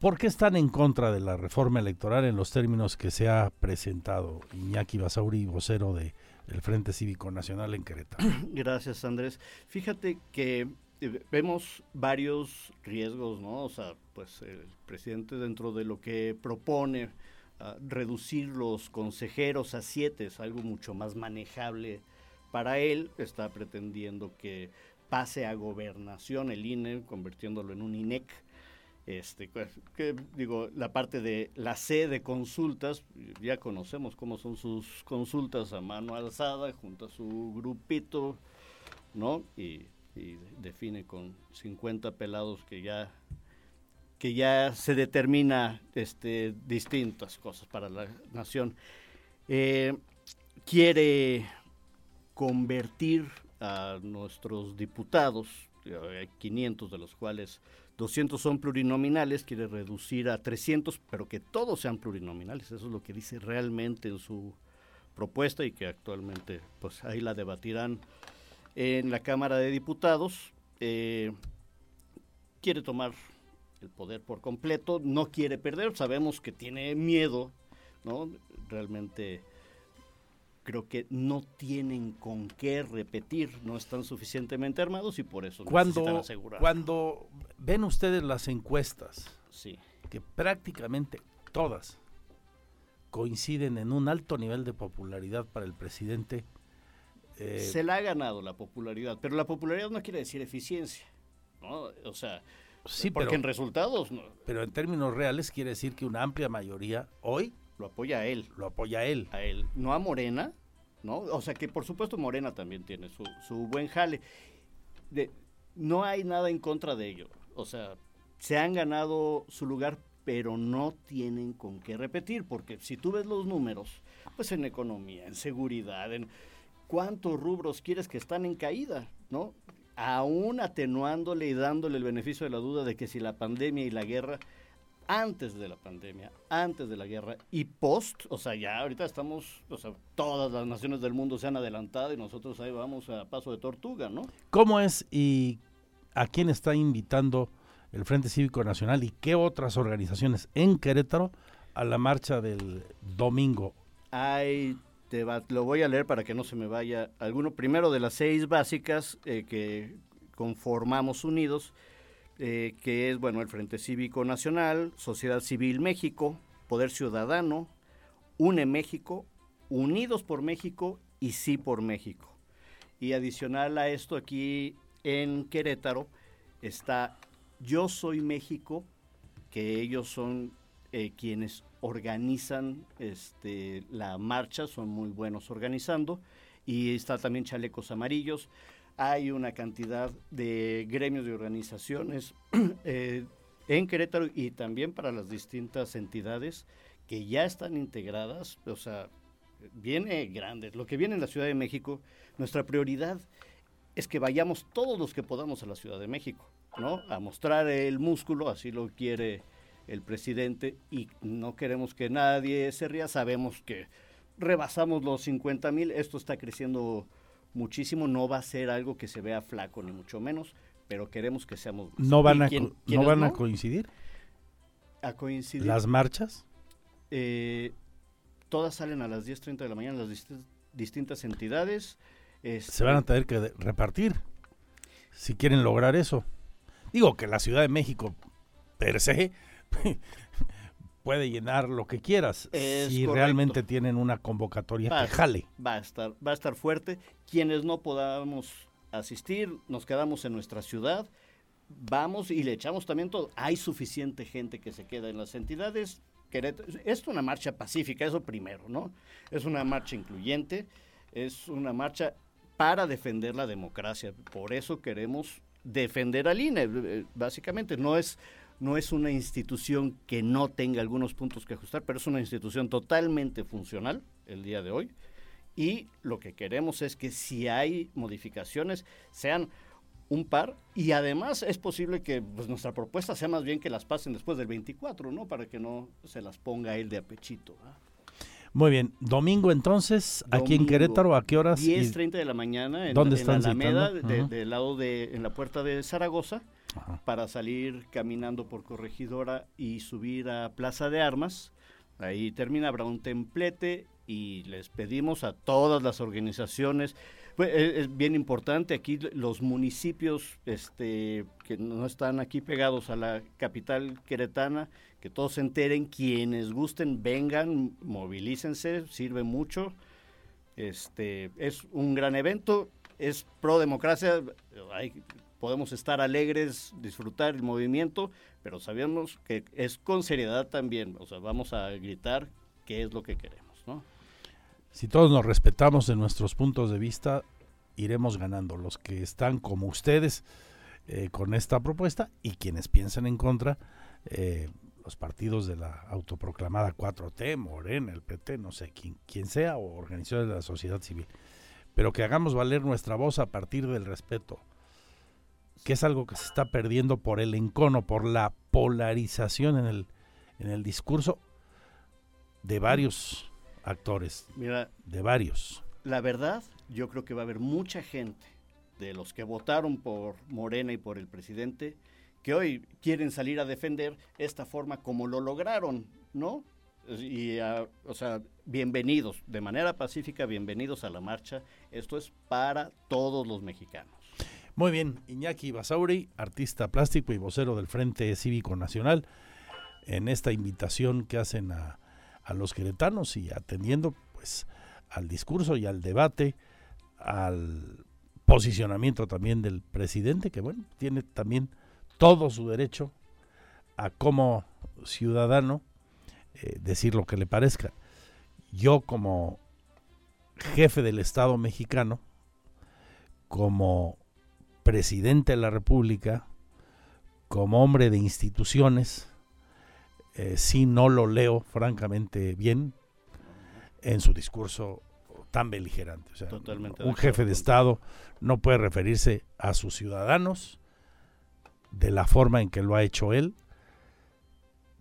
¿Por qué están en contra de la reforma electoral en los términos que se ha presentado Iñaki Basauri, vocero de, del Frente Cívico Nacional en Querétaro? Gracias, Andrés. Fíjate que eh, vemos varios riesgos, ¿no? O sea, pues el presidente dentro de lo que propone uh, reducir los consejeros a siete es algo mucho más manejable para él. Está pretendiendo que pase a gobernación el INE, convirtiéndolo en un INEC este, que digo, la parte de la C de consultas, ya conocemos cómo son sus consultas a mano alzada, junto a su grupito, ¿no? Y, define con 50 pelados que ya que ya se determina este, distintas cosas para la nación. Eh, quiere convertir a nuestros diputados, 500 de los cuales 200 son plurinominales, quiere reducir a 300, pero que todos sean plurinominales. Eso es lo que dice realmente en su propuesta y que actualmente pues ahí la debatirán en la Cámara de Diputados. Eh, quiere tomar el poder por completo, no quiere perder, sabemos que tiene miedo, ¿no? Realmente creo que no tienen con qué repetir, no están suficientemente armados y por eso cuando, necesitan asegurar. Cuando ven ustedes las encuestas, sí. que prácticamente todas coinciden en un alto nivel de popularidad para el presidente. Eh, Se le ha ganado la popularidad, pero la popularidad no quiere decir eficiencia, ¿no? O sea, sí, porque pero, en resultados... No. Pero en términos reales quiere decir que una amplia mayoría hoy lo apoya a él. Lo apoya a él. A él. No a Morena, ¿no? O sea que por supuesto Morena también tiene su, su buen jale. De, no hay nada en contra de ello. O sea, se han ganado su lugar, pero no tienen con qué repetir, porque si tú ves los números, pues en economía, en seguridad, en cuántos rubros quieres que están en caída, ¿no? Aún atenuándole y dándole el beneficio de la duda de que si la pandemia y la guerra antes de la pandemia, antes de la guerra y post, o sea, ya ahorita estamos, o sea, todas las naciones del mundo se han adelantado y nosotros ahí vamos a paso de tortuga, ¿no? ¿Cómo es y a quién está invitando el Frente Cívico Nacional y qué otras organizaciones en Querétaro a la marcha del domingo? Hay te va, lo voy a leer para que no se me vaya alguno. Primero de las seis básicas eh, que conformamos unidos, eh, que es, bueno, el Frente Cívico Nacional, Sociedad Civil México, Poder Ciudadano, UNE México, Unidos por México y Sí por México. Y adicional a esto, aquí en Querétaro está Yo Soy México, que ellos son eh, quienes organizan este, la marcha, son muy buenos organizando, y está también Chalecos Amarillos. Hay una cantidad de gremios de organizaciones eh, en Querétaro y también para las distintas entidades que ya están integradas, o sea, viene grande. Lo que viene en la Ciudad de México, nuestra prioridad es que vayamos todos los que podamos a la Ciudad de México, ¿no? A mostrar el músculo, así lo quiere el presidente, y no queremos que nadie se ría, sabemos que rebasamos los 50 mil, esto está creciendo muchísimo, no va a ser algo que se vea flaco, ni mucho menos, pero queremos que seamos... ¿No van, a, ¿no van a coincidir? A coincidir. ¿Las marchas? Eh, todas salen a las 10.30 de la mañana, las distintas entidades. Se van a este tener que repartir si quieren lograr eso. Digo que la Ciudad de México, per se, puede llenar lo que quieras si realmente tienen una convocatoria que jale. Va a, estar, va a estar fuerte. Quienes no podamos asistir, nos quedamos en nuestra ciudad, vamos y le echamos también todo. Hay suficiente gente que se queda en las entidades, es una marcha pacífica, eso primero, ¿no? Es una marcha incluyente, es una marcha para defender la democracia. Por eso queremos defender al INE, eh, básicamente. No es, no es una institución que no tenga algunos puntos que ajustar, pero es una institución totalmente funcional el día de hoy. Y lo que queremos es que si hay modificaciones, sean un par y además es posible que pues, nuestra propuesta sea más bien que las pasen después del 24, ¿no? Para que no se las ponga él de apechito. Muy bien, domingo entonces, aquí en Querétaro, ¿a qué horas? 10.30 de la mañana en, ¿Dónde en la Alameda, del lado de, en la puerta de Zaragoza, para salir caminando por Corregidora y subir a Plaza de Armas. Ahí termina, habrá un templete y les pedimos a todas las organizaciones, pues, e, es, bien importante aquí los municipios este, que no están aquí pegados a la capital queretana, que todos se enteren, quienes gusten, vengan, movilícense, sirve mucho. Este, es un gran evento, es pro democracia, podemos estar alegres, disfrutar el movimiento, pero sabemos que es con seriedad también, o sea, vamos a gritar qué es lo que queremos, ¿no? Si todos nos respetamos en nuestros puntos de vista, iremos ganando. Los que están como ustedes eh, con esta propuesta y quienes piensan en contra, eh, los partidos de la autoproclamada 4T, Morena, el PT, no sé quién, quién sea, o organizaciones de la sociedad civil. Pero que hagamos valer nuestra voz a partir del respeto, que es algo que se está perdiendo por el encono, por la polarización en el, en el discurso de varios actores. Mira, de varios. La verdad, yo creo que va a haber mucha gente de los que votaron por Morena y por el presidente que hoy quieren salir a defender esta forma como lo lograron, ¿no? Y, o sea, bienvenidos, de manera pacífica, bienvenidos a la marcha. Esto es para todos los mexicanos. Muy bien, Iñaki Basauri, artista plástico y vocero del Frente Cívico Nacional, en esta invitación que hacen a, los queretanos y atendiendo pues al discurso y al debate, al posicionamiento también del presidente, que bueno, tiene también todo su derecho a como ciudadano eh, decir lo que le parezca. Yo como jefe del Estado mexicano, como presidente de la República, como hombre de instituciones, eh, si no lo leo francamente bien en su discurso tan beligerante. un jefe de Estado no puede referirse a sus ciudadanos de la forma en que lo ha hecho él.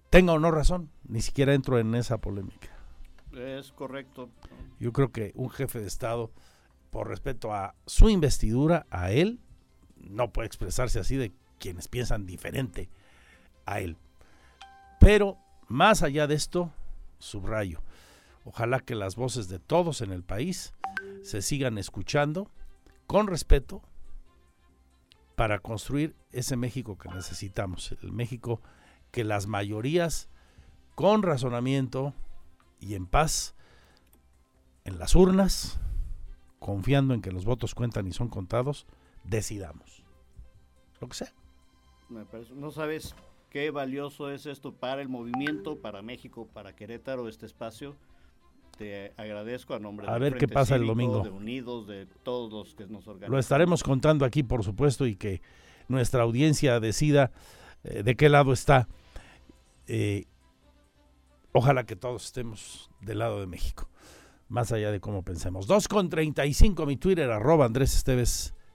Tenga o no razón, ni siquiera entro en esa polémica. Es correcto. Yo creo que un jefe de Estado, por respeto a su investidura, a él, no puede expresarse así de quienes piensan diferente a él. Pero más allá de esto, subrayo, ojalá que las voces de todos en el país se sigan escuchando con respeto, para construir ese México que necesitamos, el México que las mayorías con razonamiento y en paz en las urnas, confiando en que los votos cuentan y son contados, decidamos. Lo que sea. no sabes qué valioso es esto para el movimiento, para México, para Querétaro, este espacio. Te agradezco a nombre a ver qué pasa el domingo. de Unidos, de todos los que nos organizan. Lo estaremos contando aquí, por supuesto, y que nuestra audiencia decida eh, de qué lado está. Eh, ojalá que todos estemos del lado de México, más allá de cómo pensemos. 2 con 35, mi Twitter, arroba Andrés Esteves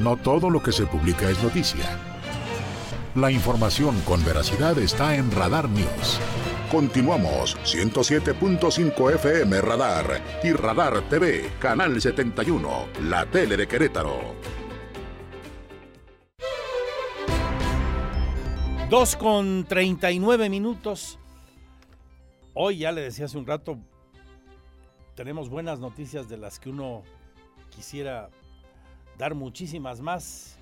No todo lo que se publica es noticia. La información con veracidad está en Radar News. Continuamos 107.5 FM Radar y Radar TV, Canal 71, la tele de Querétaro. 2 con 39 minutos. Hoy ya le decía hace un rato, tenemos buenas noticias de las que uno quisiera dar muchísimas más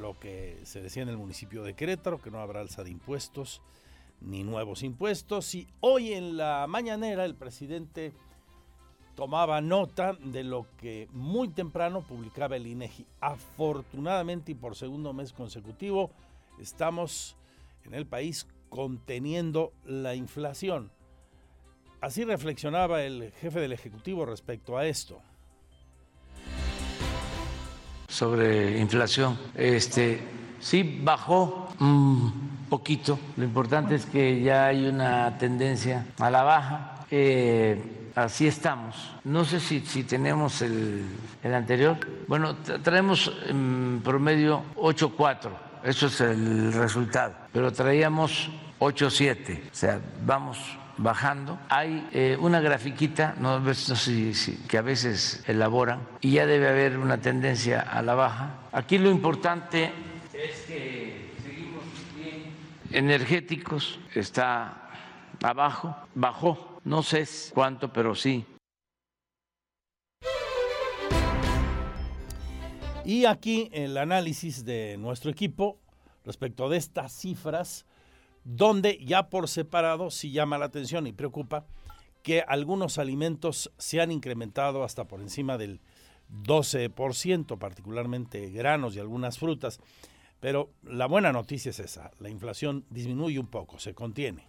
lo que se decía en el municipio de Querétaro, que no habrá alza de impuestos ni nuevos impuestos. Y hoy en la mañanera el presidente tomaba nota de lo que muy temprano publicaba el INEGI. Afortunadamente y por segundo mes consecutivo estamos en el país conteniendo la inflación. Así reflexionaba el jefe del Ejecutivo respecto a esto sobre inflación. Este, sí bajó un poquito. Lo importante es que ya hay una tendencia a la baja. Así estamos. No sé si, si tenemos el, el anterior. Bueno, traemos en promedio 8.4. Eso es el resultado. Pero traíamos 8.7. O sea, vamos bajando. Hay eh, una grafiquita, no, sé si, que a veces elaboran, y ya debe haber una tendencia a la baja. Aquí lo importante es que seguimos bien energéticos, está abajo, bajó, no sé cuánto, pero sí. Y aquí el análisis de nuestro equipo respecto de estas cifras donde ya por separado sí llama la atención y preocupa que algunos alimentos se han incrementado hasta por encima del 12%, particularmente granos y algunas frutas. Pero la buena noticia es esa, la inflación disminuye un poco, se contiene.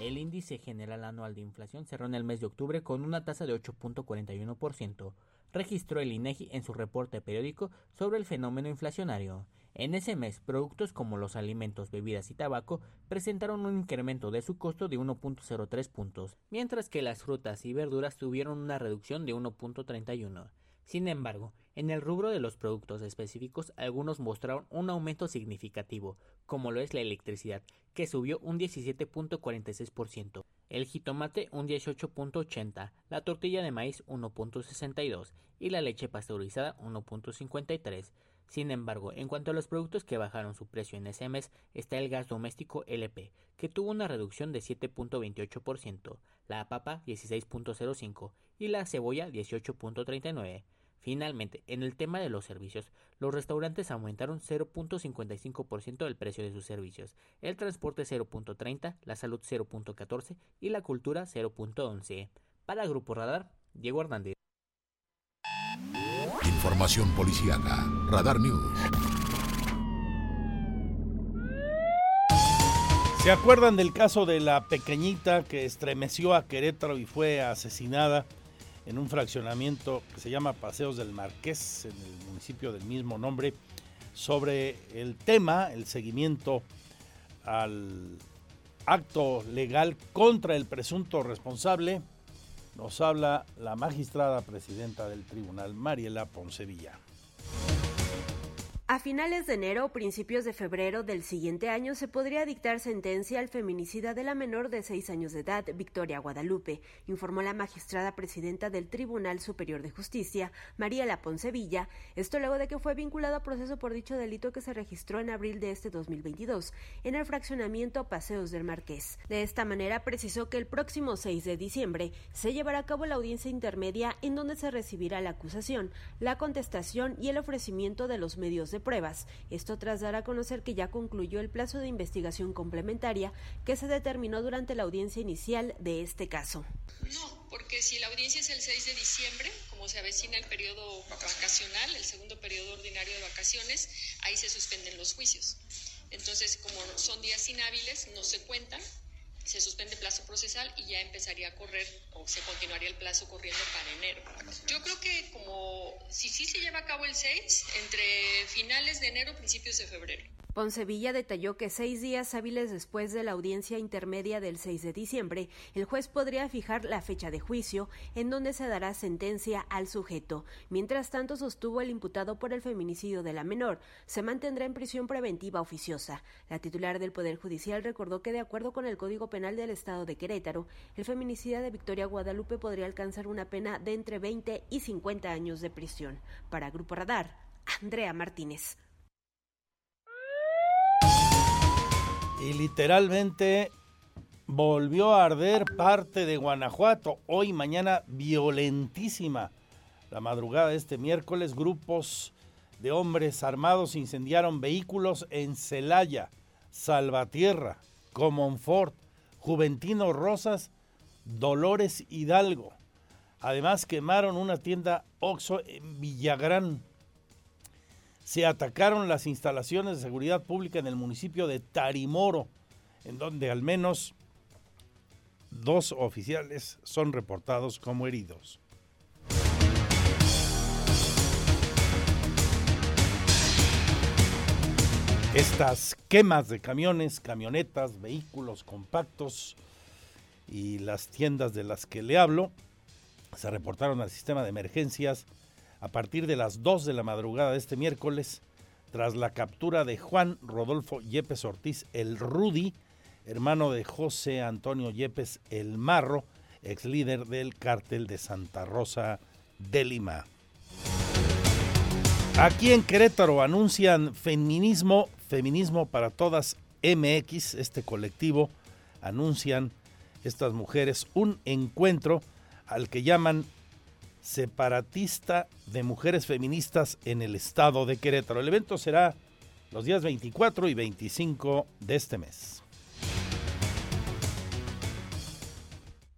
El índice general anual de inflación cerró en el mes de octubre con una tasa de 8.41%, registró el INEGI en su reporte periódico sobre el fenómeno inflacionario. En ese mes, productos como los alimentos, bebidas y tabaco presentaron un incremento de su costo de 1.03 puntos, mientras que las frutas y verduras tuvieron una reducción de 1.31. Sin embargo, en el rubro de los productos específicos, algunos mostraron un aumento significativo, como lo es la electricidad, que subió un 17.46%, el jitomate un 18.80%, la tortilla de maíz 1.62% y la leche pasteurizada 1.53%. Sin embargo, en cuanto a los productos que bajaron su precio en ese mes, está el gas doméstico LP, que tuvo una reducción de 7.28%, la papa 16.05% y la cebolla 18.39%. Finalmente, en el tema de los servicios, los restaurantes aumentaron 0.55% el precio de sus servicios, el transporte 0.30%, la salud 0.14% y la cultura 0.11%. Para Grupo Radar, Diego Hernández. Información policíaca. Radar News. ¿Se acuerdan del caso de la pequeñita que estremeció a Querétaro y fue asesinada en un fraccionamiento que se llama Paseos del Marqués, en el municipio del mismo nombre, sobre el tema, el seguimiento al acto legal contra el presunto responsable? Nos habla la magistrada presidenta del tribunal, Mariela Poncevilla. A finales de enero o principios de febrero del siguiente año se podría dictar sentencia al feminicida de la menor de seis años de edad, Victoria Guadalupe, informó la magistrada presidenta del Tribunal Superior de Justicia, María La Poncevilla, esto luego de que fue vinculado a proceso por dicho delito que se registró en abril de este 2022 en el fraccionamiento Paseos del Marqués. De esta manera precisó que el próximo 6 de diciembre se llevará a cabo la audiencia intermedia en donde se recibirá la acusación, la contestación y el ofrecimiento de los medios de pruebas. Esto tras dar a conocer que ya concluyó el plazo de investigación complementaria que se determinó durante la audiencia inicial de este caso. No, porque si la audiencia es el 6 de diciembre, como se avecina el periodo vacacional, el segundo periodo ordinario de vacaciones, ahí se suspenden los juicios. Entonces, como son días inhábiles, no se cuentan se suspende plazo procesal y ya empezaría a correr o se continuaría el plazo corriendo para enero. Yo creo que como si sí se lleva a cabo el 6, entre finales de enero, principios de febrero. Poncevilla detalló que seis días hábiles después de la audiencia intermedia del 6 de diciembre, el juez podría fijar la fecha de juicio en donde se dará sentencia al sujeto. Mientras tanto, sostuvo el imputado por el feminicidio de la menor, se mantendrá en prisión preventiva oficiosa. La titular del Poder Judicial recordó que, de acuerdo con el Código Penal del Estado de Querétaro, el feminicida de Victoria Guadalupe podría alcanzar una pena de entre 20 y 50 años de prisión. Para Grupo Radar, Andrea Martínez. Y literalmente volvió a arder parte de Guanajuato. Hoy, mañana, violentísima. La madrugada de este miércoles, grupos de hombres armados incendiaron vehículos en Celaya, Salvatierra, Comonfort, Juventino Rosas, Dolores Hidalgo. Además quemaron una tienda Oxo en Villagrán se atacaron las instalaciones de seguridad pública en el municipio de Tarimoro, en donde al menos dos oficiales son reportados como heridos. Estas quemas de camiones, camionetas, vehículos compactos y las tiendas de las que le hablo se reportaron al sistema de emergencias a partir de las 2 de la madrugada de este miércoles, tras la captura de Juan Rodolfo Yepes Ortiz, el Rudy, hermano de José Antonio Yepes el Marro, ex líder del cártel de Santa Rosa de Lima. Aquí en Querétaro anuncian feminismo, feminismo para todas MX, este colectivo, anuncian estas mujeres un encuentro al que llaman separatista de mujeres feministas en el estado de Querétaro. El evento será los días 24 y 25 de este mes.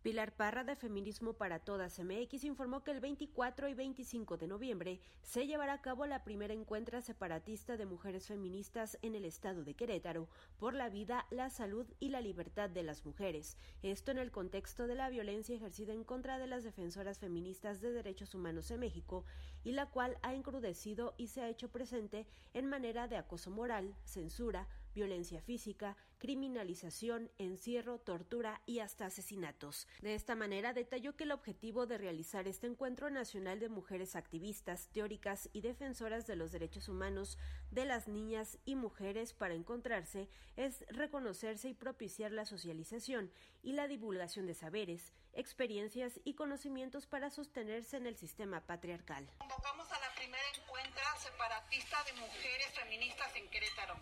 Pilar Parra de Feminismo para Todas MX informó que el 24 y 25 de noviembre se llevará a cabo la primera encuentra separatista de mujeres feministas en el estado de Querétaro por la vida, la salud y la libertad de las mujeres. Esto en el contexto de la violencia ejercida en contra de las defensoras feministas de derechos humanos en México y la cual ha encrudecido y se ha hecho presente en manera de acoso moral, censura, violencia física, criminalización, encierro, tortura y hasta asesinatos. De esta manera detalló que el objetivo de realizar este encuentro nacional de mujeres activistas, teóricas y defensoras de los derechos humanos de las niñas y mujeres para encontrarse es reconocerse y propiciar la socialización y la divulgación de saberes, experiencias y conocimientos para sostenerse en el sistema patriarcal. Convocamos a la primera encuentra separatista de mujeres feministas en Querétaro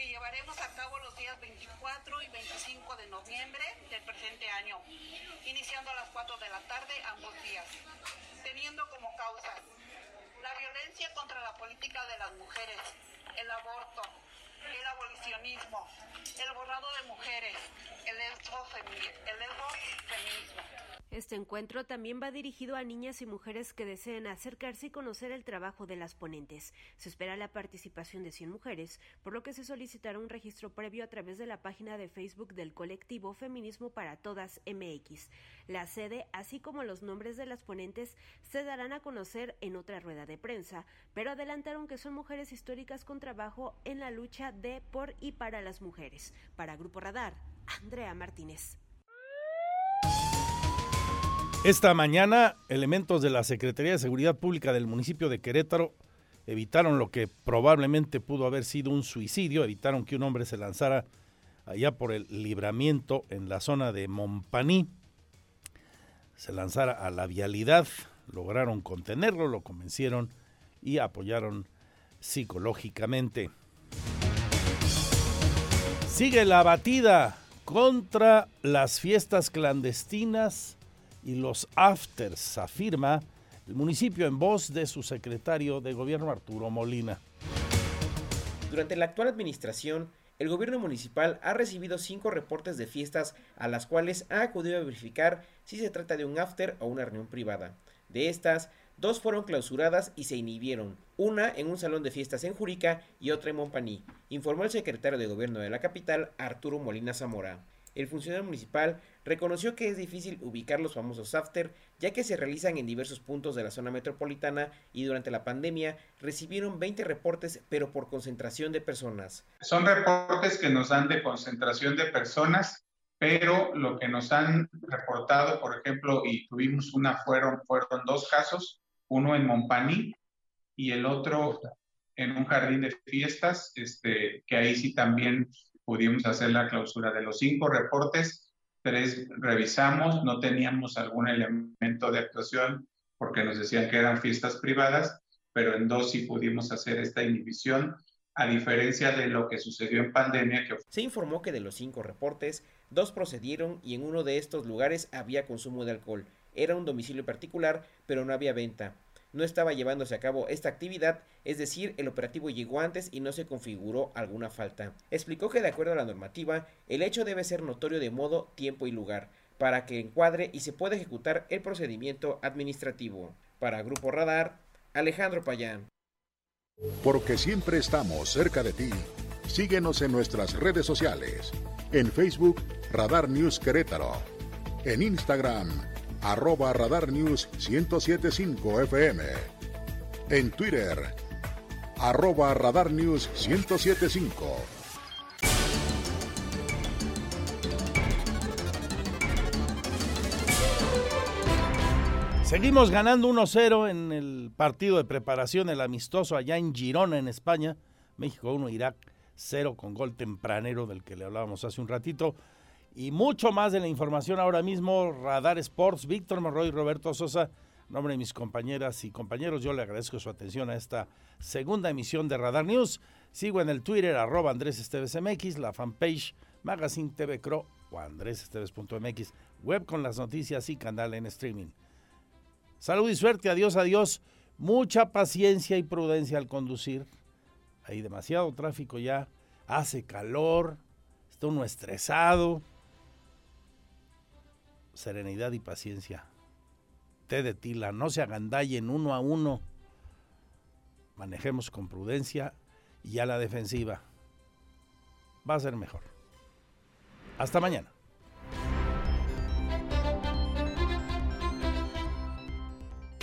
que llevaremos a cabo los días 24 y 25 de noviembre del presente año, iniciando a las 4 de la tarde ambos días, teniendo como causas la violencia contra la política de las mujeres, el aborto, el abolicionismo, el borrado de mujeres, el feminismo. Este encuentro también va dirigido a niñas y mujeres que deseen acercarse y conocer el trabajo de las ponentes. Se espera la participación de 100 mujeres, por lo que se solicitará un registro previo a través de la página de Facebook del colectivo Feminismo para Todas MX. La sede, así como los nombres de las ponentes, se darán a conocer en otra rueda de prensa, pero adelantaron que son mujeres históricas con trabajo en la lucha de, por y para las mujeres. Para Grupo Radar, Andrea Martínez. Esta mañana, elementos de la Secretaría de Seguridad Pública del municipio de Querétaro evitaron lo que probablemente pudo haber sido un suicidio, evitaron que un hombre se lanzara allá por el libramiento en la zona de Montpaní, se lanzara a la vialidad, lograron contenerlo, lo convencieron y apoyaron psicológicamente. Sigue la batida contra las fiestas clandestinas y los afters, afirma el municipio en voz de su secretario de gobierno Arturo Molina. Durante la actual administración, el gobierno municipal ha recibido cinco reportes de fiestas a las cuales ha acudido a verificar si se trata de un after o una reunión privada. De estas, dos fueron clausuradas y se inhibieron, una en un salón de fiestas en Jurica y otra en Montpaní, informó el secretario de gobierno de la capital, Arturo Molina Zamora. El funcionario municipal reconoció que es difícil ubicar los famosos after, ya que se realizan en diversos puntos de la zona metropolitana y durante la pandemia recibieron 20 reportes, pero por concentración de personas. Son reportes que nos dan de concentración de personas, pero lo que nos han reportado, por ejemplo, y tuvimos una, fueron, fueron dos casos, uno en Montpaní y el otro en un jardín de fiestas, este, que ahí sí también pudimos hacer la clausura de los cinco reportes, tres revisamos, no teníamos algún elemento de actuación porque nos decían que eran fiestas privadas, pero en dos sí pudimos hacer esta inhibición, a diferencia de lo que sucedió en pandemia. Que... Se informó que de los cinco reportes, dos procedieron y en uno de estos lugares había consumo de alcohol. Era un domicilio particular, pero no había venta no estaba llevándose a cabo esta actividad, es decir, el operativo llegó antes y no se configuró alguna falta. Explicó que de acuerdo a la normativa, el hecho debe ser notorio de modo, tiempo y lugar, para que encuadre y se pueda ejecutar el procedimiento administrativo. Para Grupo Radar, Alejandro Payán. Porque siempre estamos cerca de ti. Síguenos en nuestras redes sociales. En Facebook, Radar News Querétaro. En Instagram, arroba Radar News 1075 FM. En Twitter, arroba Radar News 1075. Seguimos ganando 1-0 en el partido de preparación, el amistoso allá en Girona, en España. México 1, Irak 0 con gol tempranero del que le hablábamos hace un ratito y mucho más de la información ahora mismo. Radar Sports, Víctor Morroy, Roberto Sosa, en nombre de mis compañeras y compañeros, yo le agradezco su atención a esta segunda emisión de Radar News. Sigo en el Twitter, arroba Andrés Esteves MX, la fanpage Magazine TV Cro o andresesteves.mx, web con las noticias y canal en streaming. Salud y suerte, adiós, adiós. Mucha paciencia y prudencia al conducir. Hay demasiado tráfico ya, hace calor, está uno estresado serenidad y paciencia. Té de tila, no se agandallen uno a uno. Manejemos con prudencia y a la defensiva. Va a ser mejor. Hasta mañana.